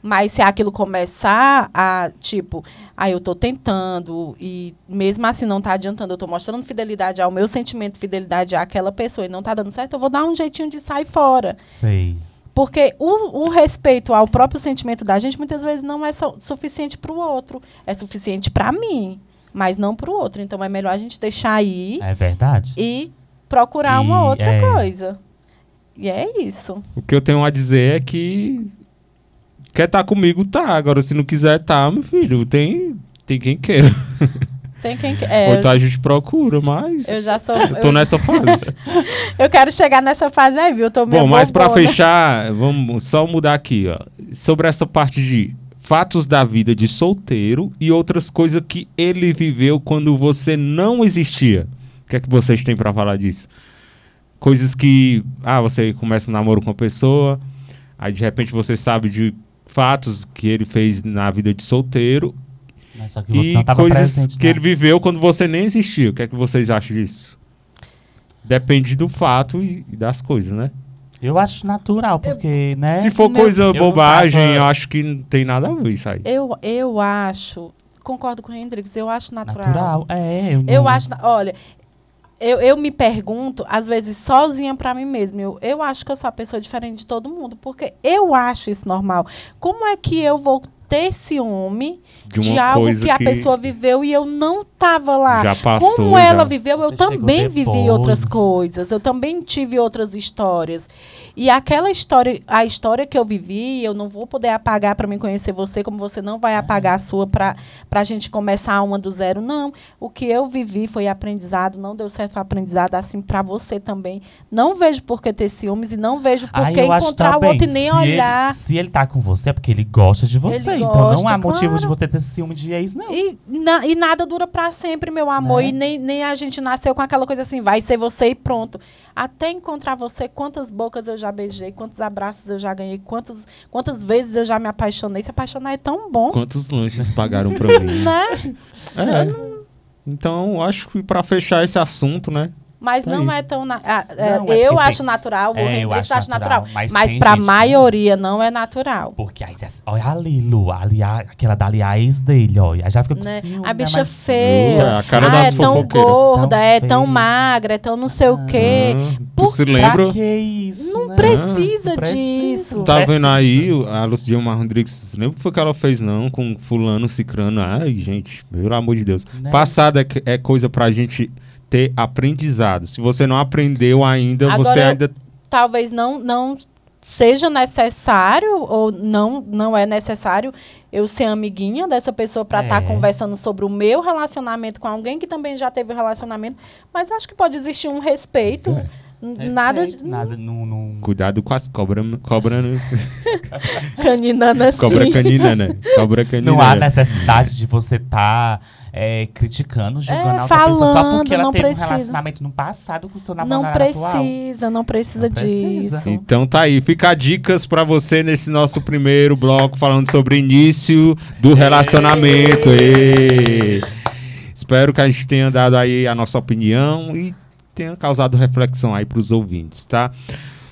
Mas se aquilo começar a, tipo, aí eu tô tentando e mesmo assim não tá adiantando, eu tô mostrando fidelidade ao meu sentimento, fidelidade àquela pessoa e não tá dando certo, eu vou dar um jeitinho de sair fora. Sei. Porque o, o respeito ao próprio sentimento da gente muitas vezes não é su- suficiente para o outro. É suficiente para mim, mas não para o outro. Então é melhor a gente deixar aí É verdade. e procurar uma E, outra é. coisa. E é isso. O que eu tenho a dizer é que quer estar comigo, tá. Agora, se não quiser tá, meu filho, tem, tem quem queira. *laughs* Tem quem que- é, Ou então a gente procura, mas eu já sou. eu tô eu, nessa fase. *laughs* eu quero chegar nessa fase aí, viu? Eu tô meio Bom, mas pra bobona. fechar, vamos só mudar aqui, ó. Sobre essa parte de fatos da vida de solteiro e outras coisas que ele viveu quando você não existia. O que é que vocês têm pra falar disso? Coisas que, ah, você começa um namoro com uma pessoa, aí de repente você sabe de fatos que ele fez na vida de solteiro Mas só que você e coisas presente. que né? ele viveu quando você nem existia. O que é que vocês acham disso? Depende do fato e das coisas, né? Eu acho natural, porque, né? Se for Meu- coisa Eu bobagem, tava- eu acho que não tem nada a ver isso aí. Eu, eu acho. Concordo com o Hendrix, eu acho natural. Natural. É, eu, Eu não- acho. na- Olha, eu, eu me pergunto, às vezes, sozinha pra mim mesma. Eu, eu acho que eu sou a pessoa diferente de todo mundo, porque eu acho isso normal. Como é que eu vou ter ciúme De de, algo coisa que a que pessoa viveu e eu não tava lá? Já passou. Como ela já. viveu, eu Você também vivi outras coisas. Eu também tive outras histórias. E aquela história, a história que eu vivi, eu não vou poder apagar para me conhecer você, como você não vai apagar a sua para a gente começar uma do zero. Não. O que eu vivi foi aprendizado, não deu certo, foi aprendizado assim para você também. Não vejo por que ter ciúmes e não vejo por que encontrar o também, outro e nem se olhar. Ele, se ele tá com você, é porque ele gosta de você. Ele então não gosta, há motivo de você ter ciúme de ex, não. E, na- e nada dura para sempre, meu amor. Né? E nem, nem a gente nasceu com aquela coisa assim, vai ser você e pronto. Até encontrar você, quantas bocas eu já beijei, quantos abraços eu já ganhei, quantas, quantas vezes eu já me apaixonei. Se apaixonar é tão bom, Quantos lanches *laughs* pagaram pra mim? né? É. Então, acho que pra fechar esse assunto, né? Mas Tá não aí. é tão. na- ah, é, Não, é eu porque acho tem- natural, o É, eu Hendrix acho acha natural. natural, mas Mas, tem pra gente que- maioria não é natural. Porque aí, olha ali, Lu, ali, a- aquela dali, a ex dele, ó. Aí já fica com Né? ciúme. A né, bicha mas- feia. É, a cara ah, das é tão gorda, Tão é tão feia. magra, é tão não sei o quê. Ah, tu Por- se lembra? que isso, Não né? precisa Não precisa, disso. Tá precisa. vendo aí a Luciana Marrondrix? Você lembra o que foi que ela fez, não? Com fulano, cicrano. Ai, gente, pelo amor de Deus. Né? Passado é, é coisa pra gente ter aprendizado. Se você não aprendeu ainda, Agora você ainda. talvez não, não seja necessário ou não, não é necessário eu ser amiguinha dessa pessoa para estar É. conversando sobre o meu relacionamento com alguém que também já teve um relacionamento, mas eu acho que pode existir um respeito, é. Nada Nada, não, não... Cuidado com as cobras. Cobra, caninana assim. cobra né? *laughs* Cobra canina. Não há necessidade de você estar criticando, julgando É, a outra pessoa só falando, porque ela não teve precisa. um relacionamento no passado com o seu Não namorado atual. precisa, não precisa Não precisa. disso. Então tá aí, fica dicas pra você nesse nosso primeiro bloco falando sobre início do relacionamento. Ê! Espero que a gente tenha dado aí a nossa opinião e tenha causado reflexão aí pros ouvintes, tá?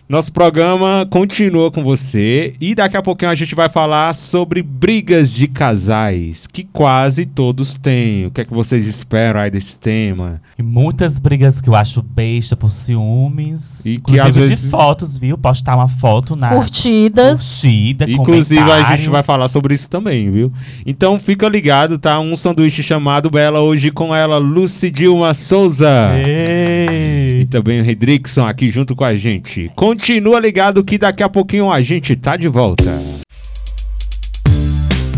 Nosso programa continua com você e daqui a pouquinho a gente vai falar sobre brigas de casais, que quase todos têm. O que é que vocês esperam aí desse tema? E muitas brigas que eu acho besta por ciúmes. E que inclusive às de vezes- fotos, viu? Postar uma foto na Curtidas. curtida, Inclusive, a comentário. gente vai falar sobre isso também, viu? Então fica ligado, tá? Um sanduíche chamado Bela hoje com ela, Lucy Dilma Souza. E Ei. também o Redrickson aqui junto com a gente. Continua ligado que daqui a pouquinho a gente tá de volta.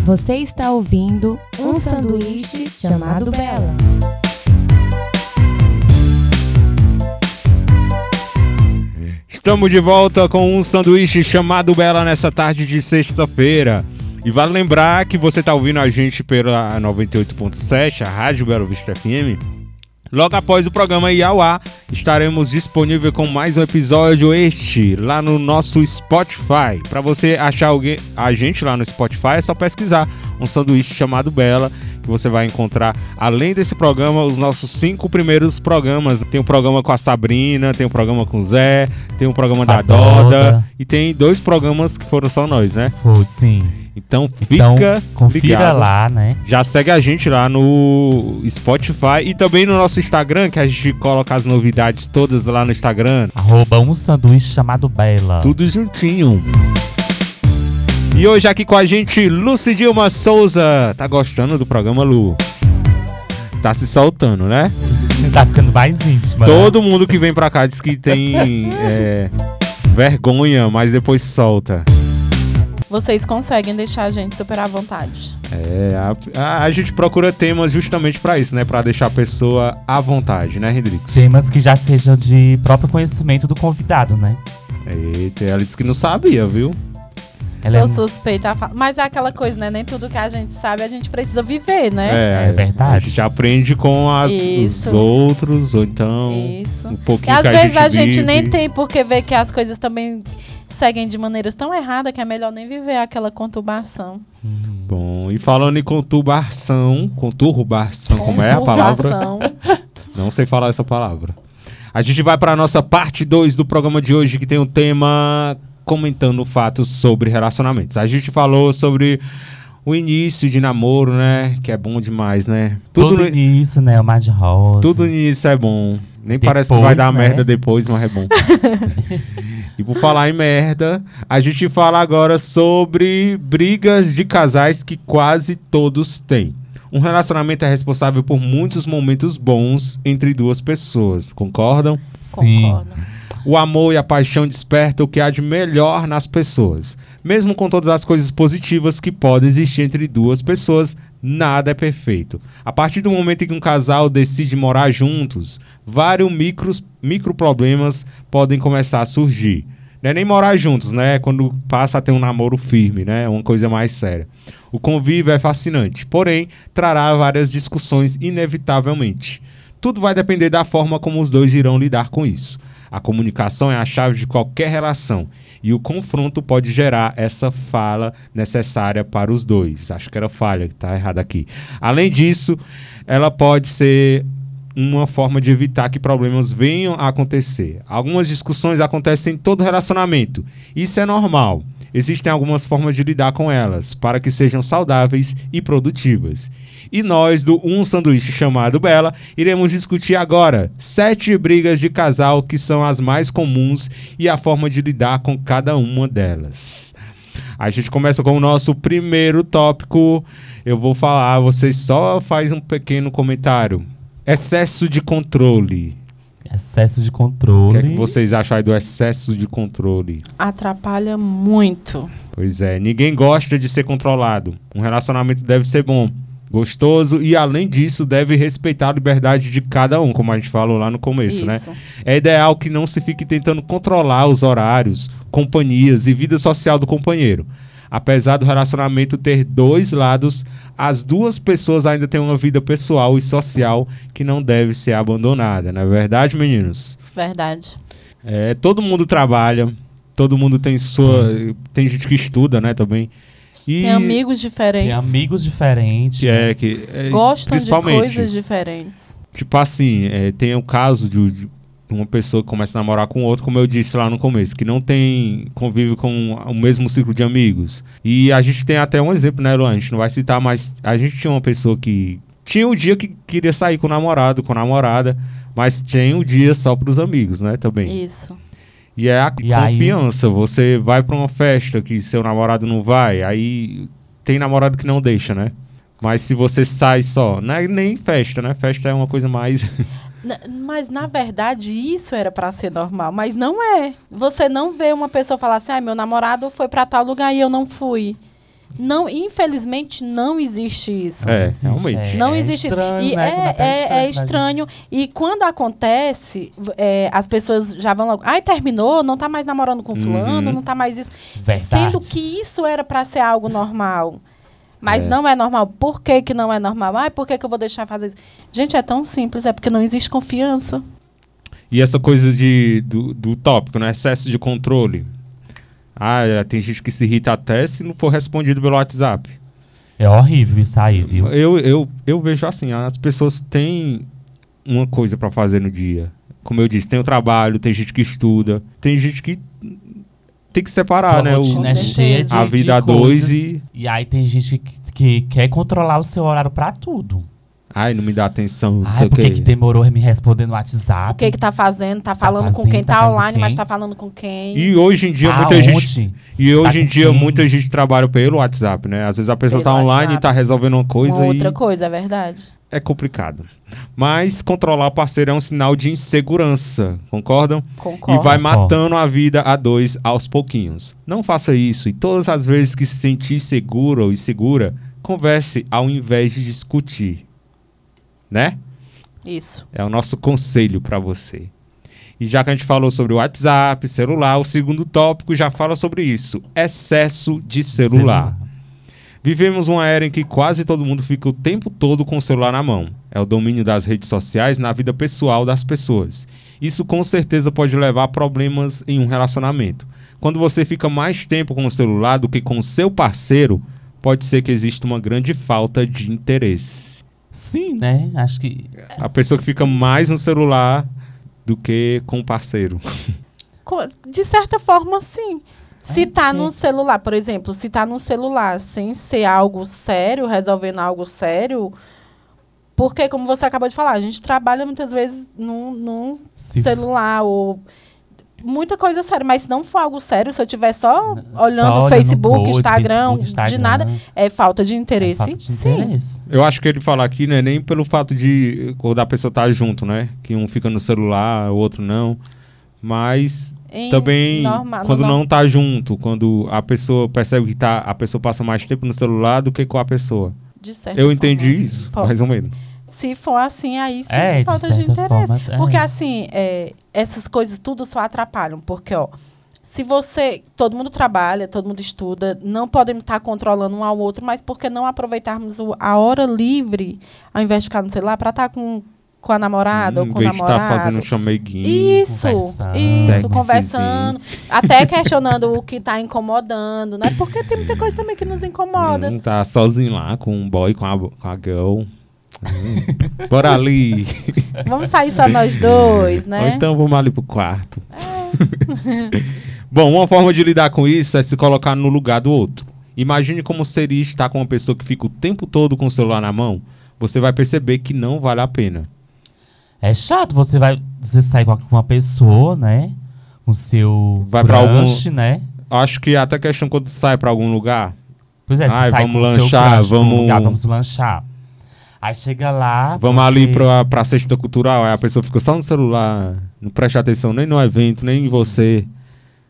Você está ouvindo um sanduíche chamado Bela. Estamos de volta com um sanduíche chamado Bela nessa tarde de sexta-feira. E vale lembrar que você tá ouvindo a gente pela 98.7, a Rádio Belo Vista FM. Logo após o programa ir ao ar, estaremos disponível com mais um episódio este lá no nosso Spotify. Para você achar alguém, a gente lá no Spotify, é só pesquisar um sanduíche chamado Bela, que você vai encontrar, além desse programa, os nossos cinco primeiros programas. Tem um programa com a Sabrina, tem um programa com o Zé, tem um programa da A Doda. Doda e tem dois programas que foram só nós, né? Sim. Então Então, fica confira ligado. lá, né? Já segue a gente lá no Spotify e também no nosso Instagram, que a gente coloca as novidades todas lá no Instagram. Arroba um sanduíche chamado Bela. Tudo juntinho. E hoje aqui com a gente, Lucy Dilma Souza. Tá gostando do programa, Lu? Tá se soltando, né? Tá ficando mais íntima. né? Todo mundo que vem pra cá diz que tem é, vergonha, mas depois solta. Vocês conseguem deixar a gente super à vontade. É, a, a- a gente procura temas justamente pra isso, né? Pra deixar a pessoa à vontade, né, Hendrix? Temas que já sejam de próprio conhecimento do convidado, né? Eita, ela disse que não sabia, viu? Ela Sou é, suspeita a falar. Mas é aquela coisa, né? Nem tudo que a gente sabe a gente precisa viver, né? É verdade. A gente aprende com as, os outros, ou então Isso. um E pouquinho às que a vezes gente a gente nem tem porque ver que as coisas também seguem de maneiras tão erradas que é melhor nem viver aquela conturbação. Bom, e falando em conturbação, conturbação, como é a palavra? Conturbação. Não sei falar essa palavra. A gente vai para a nossa parte 2 do programa de hoje, que tem o tema comentando fatos sobre relacionamentos. A gente falou sobre o início de namoro, né? Que é bom demais, né? tudo no- nisso, né? O mar de rosa. Tudo nisso é bom. Nem Depois, parece que vai dar né? merda depois, mas é bom. *laughs* e por falar em merda, a gente fala agora sobre brigas de casais que quase todos têm. Um relacionamento é responsável por muitos momentos bons entre duas pessoas, concordam? Sim. Concordo. O amor e a paixão despertam o que há de melhor nas pessoas. Mesmo com todas as coisas positivas que podem existir entre duas pessoas, nada é perfeito. A partir do momento em que um casal decide morar juntos, vários micros, microproblemas podem começar a surgir. Não é nem morar juntos, né? Quando passa a ter um namoro firme, né? Uma coisa mais séria. O convívio é fascinante, porém, trará várias discussões inevitavelmente. Tudo vai depender da forma como os dois irão lidar com isso. A comunicação é a chave de qualquer relação e o confronto pode gerar essa fala necessária para os dois. Acho que era falha, que está errado aqui. Além disso, ela pode ser uma forma de evitar que problemas venham a acontecer. Algumas discussões acontecem em todo relacionamento. Isso é normal. Existem algumas formas de lidar com elas para que sejam saudáveis e produtivas. E nós, do Um Sanduíche chamado Bela, iremos discutir agora sete brigas de casal que são as mais comuns e a forma de lidar com cada uma delas. A gente começa com o nosso primeiro tópico. Eu vou falar, vocês só faz um pequeno comentário. Excesso de controle. Excesso de O controle. que é que vocês acham aí do excesso de controle? Atrapalha muito. Pois é, ninguém gosta de ser controlado. Um relacionamento deve ser bom, gostoso e além disso deve respeitar a liberdade de cada um, como a gente falou lá no começo, né? Isso. É ideal que não se fique tentando controlar os horários, companhias e vida social do companheiro. Apesar do relacionamento ter dois lados, as duas pessoas ainda têm uma vida pessoal e social que não deve ser abandonada, não é verdade, meninos? Verdade. É, todo mundo trabalha, todo mundo tem sua. Tem gente que estuda, né, também. E Tem amigos diferentes. Tem amigos diferentes. que é que é, Gostam de coisas diferentes. Tipo assim, é, tem o caso de, de uma pessoa que começa a namorar com outro, como eu disse lá no começo, que não tem convívio com o mesmo ciclo de amigos. E a gente tem até um exemplo, né, Luan? A gente não vai citar, mas a gente tinha uma pessoa que tinha um dia que queria sair com o namorado, com a namorada, mas tinha um dia só pros amigos, né, também. Isso. E é a E aí- confiança. Você vai pra uma festa que seu namorado não vai, aí tem namorado que não deixa, né? Mas se você sai só, não é nem festa, né? Festa é uma coisa mais. *laughs* Mas na verdade isso era pra ser normal, mas não é. Você não vê uma pessoa falar assim: "Ah, meu namorado foi pra tal lugar e eu não fui". Não, infelizmente não existe isso. É, Existe, realmente. Não é existe estranho, isso. E né? é, é, é gente. estranho. E quando acontece, é, as pessoas já vão logo. Ai, terminou, não tá mais namorando com fulano, Uhum. não tá mais isso. Verdade. Sendo que isso era pra ser algo normal. Mas É. não é normal. Por que, que não é normal? Ai, por que, que eu vou deixar fazer isso? Gente, é tão simples, é porque não existe confiança. E essa coisa de, do, do tópico, né? Excesso de controle. Ah, é, tem gente que se irrita até se não for respondido pelo WhatsApp. É horrível isso aí, viu? Eu, eu, eu vejo assim, as pessoas têm uma coisa pra fazer no dia. Como eu disse, tem o trabalho, tem gente que estuda, tem gente que tem que separar, Sua né? O, é Com cheia de, a de vida a dois e. E aí tem gente que, que quer controlar o seu horário pra tudo. Ai, não me dá atenção. Ai, por que que demorou a me responder no WhatsApp? O que que tá fazendo? Tá falando com fazendo, quem tá tá falando com online, mas quem? tá falando com quem? E hoje em dia Tá muita onde? gente. E hoje Tá em com dia quem? muita gente trabalha pelo WhatsApp, né? Às vezes a pessoa Pelo tá online WhatsApp. e tá resolvendo uma coisa Uma e outra coisa, é verdade. É complicado. Mas controlar o parceiro é um sinal de insegurança, concordam? Concordo. E vai matando a vida a dois aos pouquinhos. Não faça isso e todas as vezes que se sentir seguro ou insegura, converse ao invés de discutir. Né? Isso. É o nosso conselho para você. E já que a gente falou sobre o WhatsApp, celular, o segundo tópico já fala sobre isso: excesso de celular. Vivemos uma era em que quase todo mundo fica o tempo todo com o celular na mão. É o domínio das redes sociais na vida pessoal das pessoas. Isso com certeza pode levar a problemas em um relacionamento. Quando você fica mais tempo com o celular do que com o seu parceiro, pode ser que exista uma grande falta de interesse. Sim, né? Acho que. A pessoa que fica mais no celular do que com o parceiro. De certa forma, sim. Se É, tá no celular, por exemplo, se tá no celular sem ser algo sério, resolvendo algo sério, porque, como você acabou de falar, a gente trabalha muitas vezes num, num celular ou muita coisa séria, mas se não for algo sério, se eu estiver só Só olhando o olhando Facebook, coisa, Instagram, Facebook, Instagram, de nada, é falta de é interesse. falta de sim. interesse. Eu acho que ele fala aqui, né, nem pelo fato de quando a pessoa tá junto, né? Que um fica no celular, o outro não. Mas Em também quando não tá junto, quando a pessoa percebe que tá, a pessoa passa mais tempo no celular do que com a pessoa. de certa Eu forma, entendi isso, Pode. mais ou menos. Se for assim, aí sim É, de falta de, certa interesse. forma, é. Porque assim, é, essas coisas tudo só atrapalham. Porque, ó, se você. Todo mundo trabalha, todo mundo estuda, não podemos estar controlando um ao outro, mas por que não aproveitarmos o- a hora livre, ao invés de ficar no celular, para estar com, com a namorada em ou com o vez de estar namorado? fazendo um chameguinho. Isso, Conversando. isso, conversando, até questionando o que está incomodando, né? Porque tem muita coisa também que nos incomoda. Hum, tá sozinho lá com um boy, com a, com a girl. Hum, Bora ali. *laughs* Vamos sair só nós dois, né? Ou então vamos ali pro quarto. *laughs* Bom, uma forma de lidar com isso é se colocar no lugar do outro. Imagine como seria estar com uma pessoa que fica o tempo todo com o celular na mão. Você vai perceber que não vale a pena. É chato, você vai. Você sai com uma pessoa, né? Com seu Vai pra algum- né? Acho que até questão quando sai pra algum lugar. Pois é, Ai, vamos lanchar, crush vamos- lugar, vamos lanchar. Aí chega lá. Vamos você- ali pra, pra sexta cultural, aí a pessoa fica só no celular, não presta atenção nem no evento, nem em você.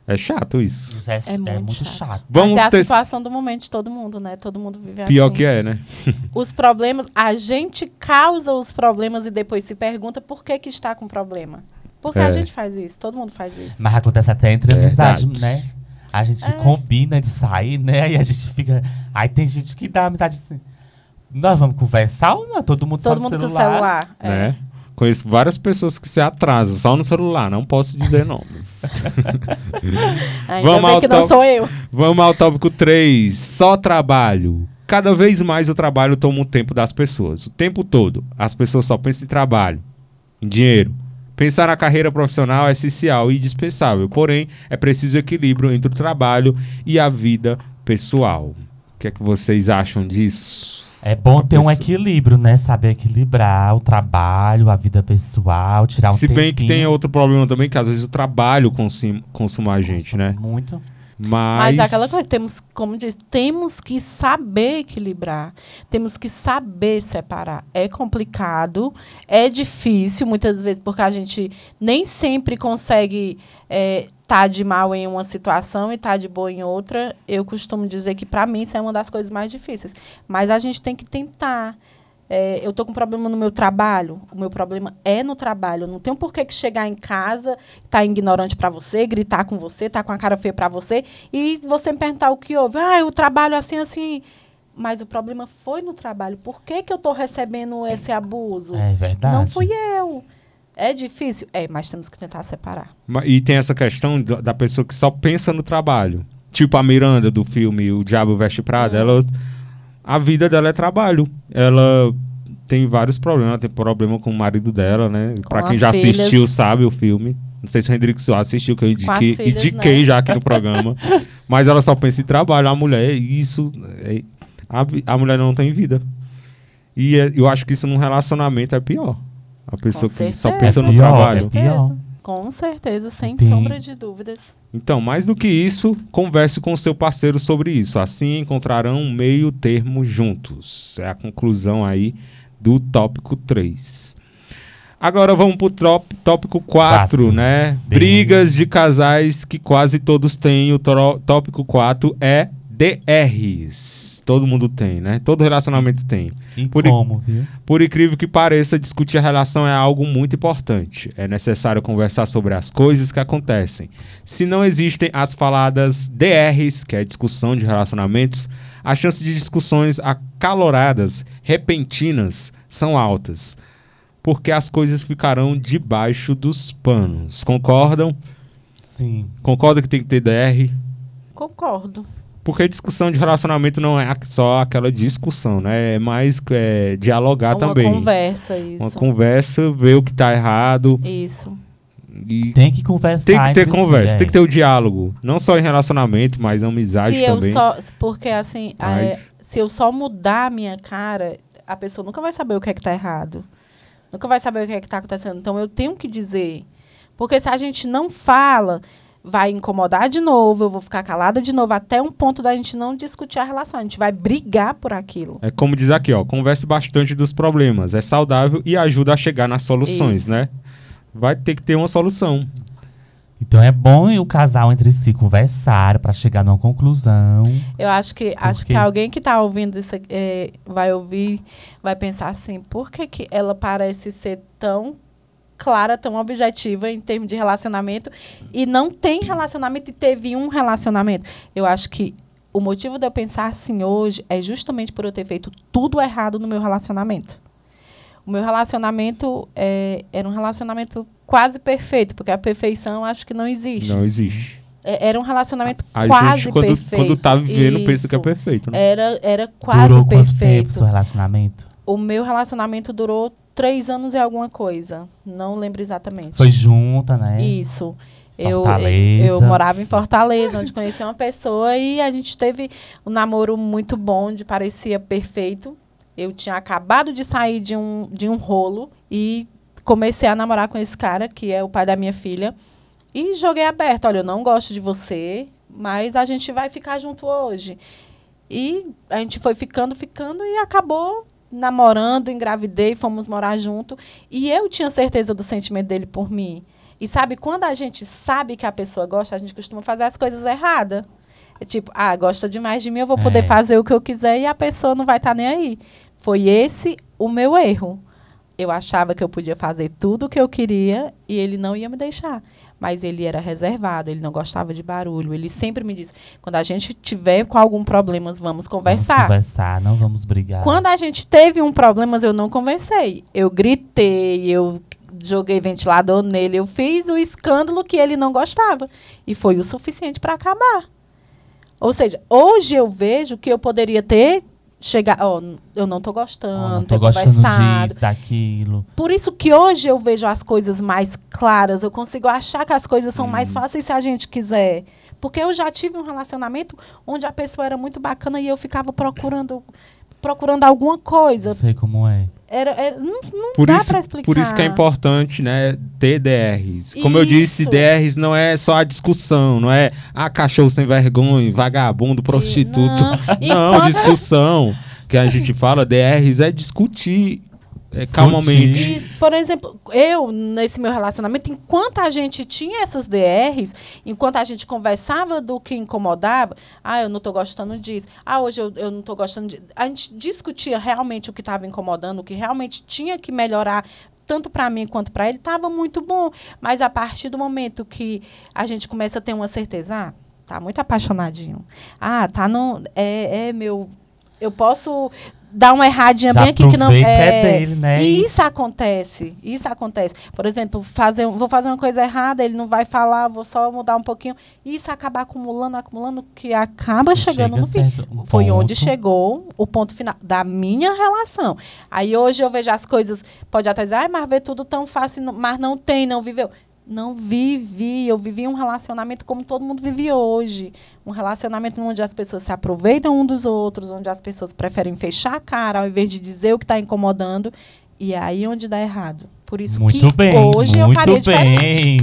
É chato isso. É, É é muito muito, chato. chato. Vamos Mas é a ter- situação do momento de todo mundo, né? Todo mundo vive Pior assim. que é, né? *laughs* Os problemas, a gente causa os problemas e depois se pergunta por que que está com problema. Porque É. a gente faz isso, todo mundo faz isso. Mas acontece até entre amizade, né? A gente É. combina de sair, né? Aí a gente fica. Aí tem gente que dá amizade assim. Nós vamos conversar ou não? Todo mundo só todo no mundo com celular. celular. é. Né? Conheço várias pessoas que se atrasam só no celular, não posso dizer nomes. *laughs* Ainda *laughs* Vamos bem ao que não sou eu. Vamos ao tópico 3. Só trabalho. Cada vez mais o trabalho toma o tempo das pessoas. O tempo todo. As pessoas só pensam em trabalho, em dinheiro. Pensar na carreira profissional é essencial e indispensável, porém, é preciso equilíbrio entre o trabalho e a vida pessoal. O que é que vocês acham disso? É bom ter um equilíbrio, né? Saber equilibrar o trabalho, a vida pessoal, tirar um Se bem que tempinho. tem outro problema também, que às vezes o trabalho consum- consuma a gente, né? Muito. Mas, Mas é aquela coisa, temos, como diz, temos que saber equilibrar, temos que saber separar. É complicado, é difícil muitas vezes, porque a gente nem sempre consegue estar de mal em uma situação e estar de boa em outra. Eu costumo dizer que, para mim, isso é uma das coisas mais difíceis. Mas a gente tem que tentar. É, eu estou com problema no meu trabalho, o meu problema é no trabalho. Não tenho por que que chegar em casa, estar ignorante para você, gritar com você, estar com a cara feia para você e você me perguntar o que houve. Ah, eu trabalho assim, assim. Mas o problema foi no trabalho. Por que, que eu estou recebendo esse abuso? É verdade. Não fui eu. É difícil? É, mas temos que tentar separar. E tem essa questão da pessoa que só pensa no trabalho. Tipo a Miranda do filme O Diabo Veste Prada. Ela, a vida dela é trabalho. Ela tem vários problemas. Ela tem problema com o marido dela, né? Pra quem já filhas. assistiu, sabe o filme. Não sei se o Hendrix só assistiu, que eu indiquei, filhas, indiquei né? já aqui no programa. *laughs* Mas ela só pensa em trabalho. A mulher, isso. é- a, a mulher não tem vida. E é- eu acho que isso num relacionamento é pior. A pessoa que só certeza. pensa no É pior, trabalho. é pior. Com certeza, sem Tem- sombra de dúvidas. Então, mais do que isso, converse com seu parceiro sobre isso. Assim encontrarão um meio termo juntos. É a conclusão aí do tópico 3. Agora vamos pro tópico 4, Quatro. né? Bem- Brigas de casais que quase todos têm. O tópico 4 é DRs. Todo mundo tem, né? Todo relacionamento tem. E Por- como, viu? Por incrível que pareça, discutir a relação é algo muito importante. É necessário conversar sobre as coisas que acontecem. Se não existem as faladas DRs, que é discussão de relacionamentos, a chance de discussões acaloradas, repentinas, são altas. Porque as coisas ficarão debaixo dos panos. Concordam? Sim. Concordam que tem que ter DR? Concordo. Porque discussão de relacionamento não é só aquela discussão, né? É mais é, dialogar uma também. conversa, Uma isso. conversa, ver o que tá errado. Isso. E Tem que conversar. tem que ter si, conversa, é. tem que ter o diálogo. Não só em relacionamento, mas em amizade se também. eu só. Porque assim, é, Mas- se eu só mudar a minha cara, a pessoa nunca vai saber o que é que tá errado. Nunca vai saber o que é que tá acontecendo. Então eu tenho que dizer. Porque se a gente não fala, vai incomodar de novo, eu vou ficar calada de novo, até um ponto da gente não discutir a relação. A gente vai brigar por aquilo. É como diz aqui, ó, converse bastante dos problemas. É saudável e ajuda a chegar nas soluções, Isso. né? Vai ter que ter uma solução. Então é bom o casal entre si conversar pra chegar numa conclusão. Eu acho que acho quê? que alguém que está ouvindo isso aqui, eh, vai ouvir, vai pensar assim, por que, que ela parece ser tão clara, tão objetiva em termos de relacionamento e não tem relacionamento e teve um relacionamento? Eu acho que o motivo de eu pensar assim hoje é justamente por eu ter feito tudo errado no meu relacionamento. O meu relacionamento eh, era um relacionamento quase perfeito, porque a perfeição acho que não existe. Não existe. É- Era um relacionamento A quase gente, quando, perfeito. quando tá vivendo, pensa que é Isso. perfeito, né? Era, era quase Durou quanto tempo perfeito. seu relacionamento? O meu relacionamento durou três anos e alguma coisa. Não lembro exatamente. Foi junta, né? Isso. Eu, Fortaleza. eu morava em Fortaleza, onde conheci uma pessoa e a gente teve um namoro muito bom, de parecia perfeito. Eu tinha acabado de sair de um, de um rolo e comecei a namorar com esse cara, que é o pai da minha filha. E joguei aberto, olha, eu não gosto de você, mas a gente vai ficar junto hoje. E a gente foi ficando, ficando e acabou namorando, engravidei, fomos morar junto. E eu tinha certeza do sentimento dele por mim. E sabe, quando a gente sabe que a pessoa gosta, a gente costuma fazer as coisas erradas. É tipo, ah, gosta demais de mim, eu vou poder É. fazer o que eu quiser e a pessoa não vai estar nem aí. Foi esse o meu erro. Eu achava que eu podia fazer tudo o que eu queria e ele não ia me deixar. Mas ele era reservado, ele não gostava de barulho. Ele sempre me disse: quando a gente tiver com algum problema, vamos conversar. Vamos conversar, não vamos brigar. Quando a gente teve um problema, eu não conversei. Eu gritei, eu joguei ventilador nele, eu fiz o escândalo que ele não gostava. E foi o suficiente para acabar. Ou seja, hoje eu vejo que eu poderia ter chegado. Ó, eu não tô gostando, não ter tô gostando disso, daquilo. Por isso que hoje eu vejo as coisas mais claras, eu consigo achar que as coisas são mais fáceis se a gente quiser. Porque eu já tive um relacionamento onde a pessoa era muito bacana e eu ficava procurando procurando alguma Não coisa. sei como é. Era, era- não não Por dá isso, pra explicar. por isso que é importante, né, ter DRs. Como eu disse, Isso. DRs não é só a discussão, não é ah, cachorro sem vergonha, vagabundo, prostituto. não. E Não, quando- discussão. Que a gente fala, DRs é discutir é, calmamente. E, por exemplo, eu, nesse meu relacionamento, enquanto a gente tinha essas DRs, enquanto a gente conversava do que incomodava, ah, eu não estou gostando disso, ah, hoje eu, eu não estou gostando disso. A gente discutia realmente o que estava incomodando, o que realmente tinha que melhorar. Tanto para mim quanto para ele, estava muito bom. Mas a partir do momento que a gente começa a ter uma certeza, ah, tá muito apaixonadinho. Ah, tá no. É, é meu. Eu posso dar uma erradinha Já bem aqui que não. É, é dele, né? E isso acontece. Isso acontece. Por exemplo, fazer, vou fazer uma coisa errada, ele não vai falar, vou só mudar um pouquinho. Isso acaba acumulando, acumulando, que acaba chegando Chega no fim. um Foi onde ponto. chegou o ponto final da minha relação. Aí hoje eu vejo as coisas, pode até dizer, ai, mas vê tudo tão fácil, mas não tem, não viveu. Não vivi, eu vivi um relacionamento como todo mundo vive hoje. Um relacionamento onde as pessoas se aproveitam um dos outros, onde as pessoas preferem fechar a cara ao invés de dizer o que está incomodando. E é aí onde dá errado. Por isso Muito que bem, hoje eu muito faria bem.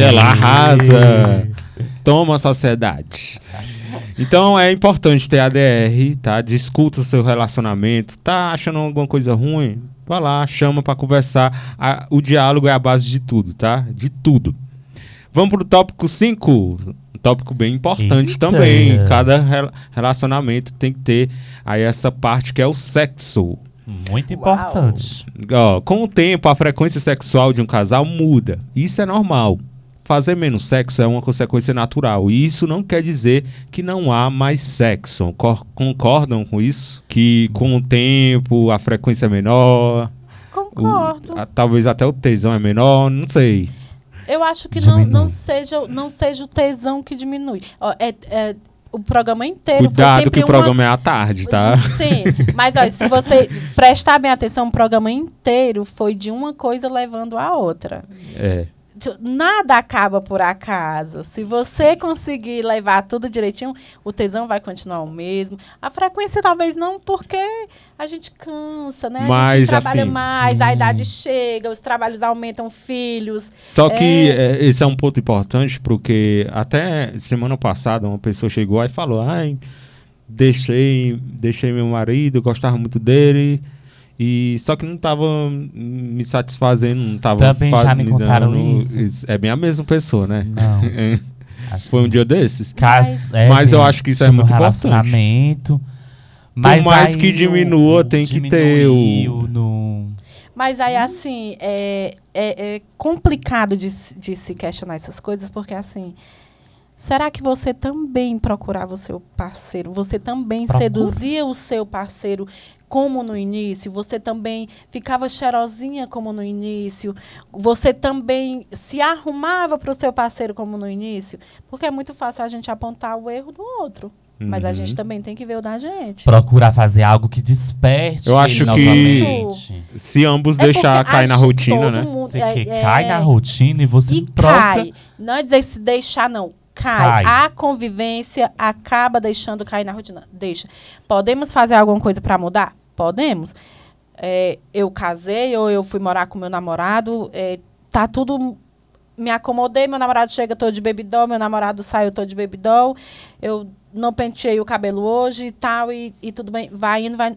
Ela arrasa. Toma, sociedade. Então é importante ter ADR, tá? Discuta o seu relacionamento. Tá achando alguma coisa ruim? Vai lá, chama pra conversar. A- o diálogo é a base de tudo, tá? De tudo. Vamos pro tópico 5. Um tópico bem importante Eita. também. Cada rela- relacionamento tem que ter aí essa parte que é o sexo. Muito importante. Ó, com o tempo, a frequência sexual de um casal muda. Isso é normal. Fazer menos sexo é uma consequência natural. E isso não quer dizer que não há mais sexo. Cor- Concordam com isso? Que com o tempo a frequência é menor. o- Concordo. a- talvez até o tesão é menor, não sei. Eu acho que não, Diminui. não, seja, não seja o tesão que diminui. É, é, o programa inteiro foi Cuidado sempre que o uma- programa é à tarde, tá? Sim, mas ó, se você prestar bem atenção, o programa inteiro foi de uma coisa levando a outra. É. Nada acaba por acaso. Se você conseguir levar tudo direitinho, o tesão vai continuar o mesmo. A frequência talvez não, porque a gente cansa, né? a Mas, gente trabalha assim, mais, a sim. idade chega, os trabalhos aumentam, filhos. Só que é, esse é um ponto importante, porque até semana passada uma pessoa chegou e falou: Ai, deixei, deixei meu marido, gostava muito dele. E só que não tava me satisfazendo, não tava Também já me me contaram dando- isso. É bem a mesma pessoa, né? Não. *laughs* Acho Foi um dia desses. cas- é, Mas eu acho que isso é muito importante. Mas mais aí que diminua, o tem que ter o- no- Mas aí, assim, é, é, é complicado de, se- de se questionar essas coisas, porque, assim, será que você também procurava o seu parceiro? Você também Procura. seduzia o seu parceiro como no início? Você também ficava cheirosinha como no início? Você também se arrumava para o seu parceiro como no início? Porque é muito fácil a gente apontar o erro do outro. Mas a Uhum. gente também tem que ver o da gente. procurar fazer algo que desperte Eu acho ele que- novamente. Se ambos É deixar cair na rotina, né? mundo- Você é- que é- cai na rotina e você E troca. cai. Não é dizer se deixar, não. Cai. Cai. A convivência acaba deixando cair na rotina. Deixa. Podemos fazer alguma coisa para mudar? Podemos. É, eu casei ou eu fui morar com meu namorado, é, tá tudo. Me acomodei, meu namorado chega todo de baby doll, meu namorado saiu todo de baby doll, eu não penteei o cabelo hoje e tal, e, e tudo bem. Vai indo, vai.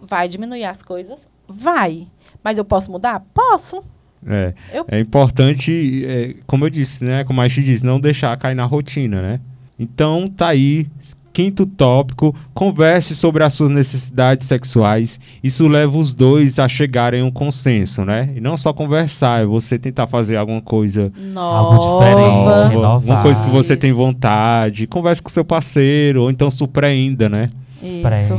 Vai diminuir as coisas? Vai. Mas eu posso mudar? Posso. É, Eu- é importante, é, como eu disse, né? Como a gente disse, não deixar cair na rotina, né? Então tá aí, quinto tópico, converse sobre as suas necessidades sexuais. Isso leva os dois a chegarem a um consenso, né? E não só conversar, é você tentar fazer alguma coisa Algo diferente, nova, renovar. alguma coisa que você tem vontade. Converse com seu parceiro, ou então surpreenda, né?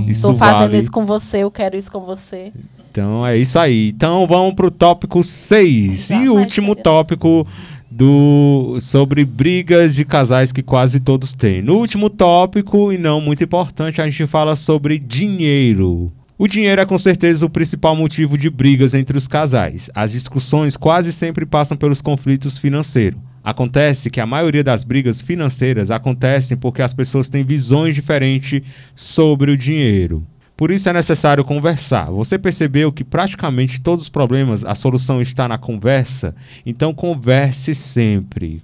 Isso. Tô fazendo vale. isso com você, eu quero isso com você. Então é isso aí. Então vamos pro tópico 6. Já E o último tópico do sobre brigas de casais que quase todos têm. No último tópico, e não muito importante, a gente fala sobre dinheiro. O dinheiro é com certeza o principal motivo de brigas entre os casais. As discussões quase sempre passam pelos conflitos financeiros. Acontece que a maioria das brigas financeiras acontecem porque as pessoas têm visões diferentes sobre o dinheiro. Por isso é necessário conversar. Você percebeu que praticamente todos os problemas, a solução está na conversa? Então converse sempre.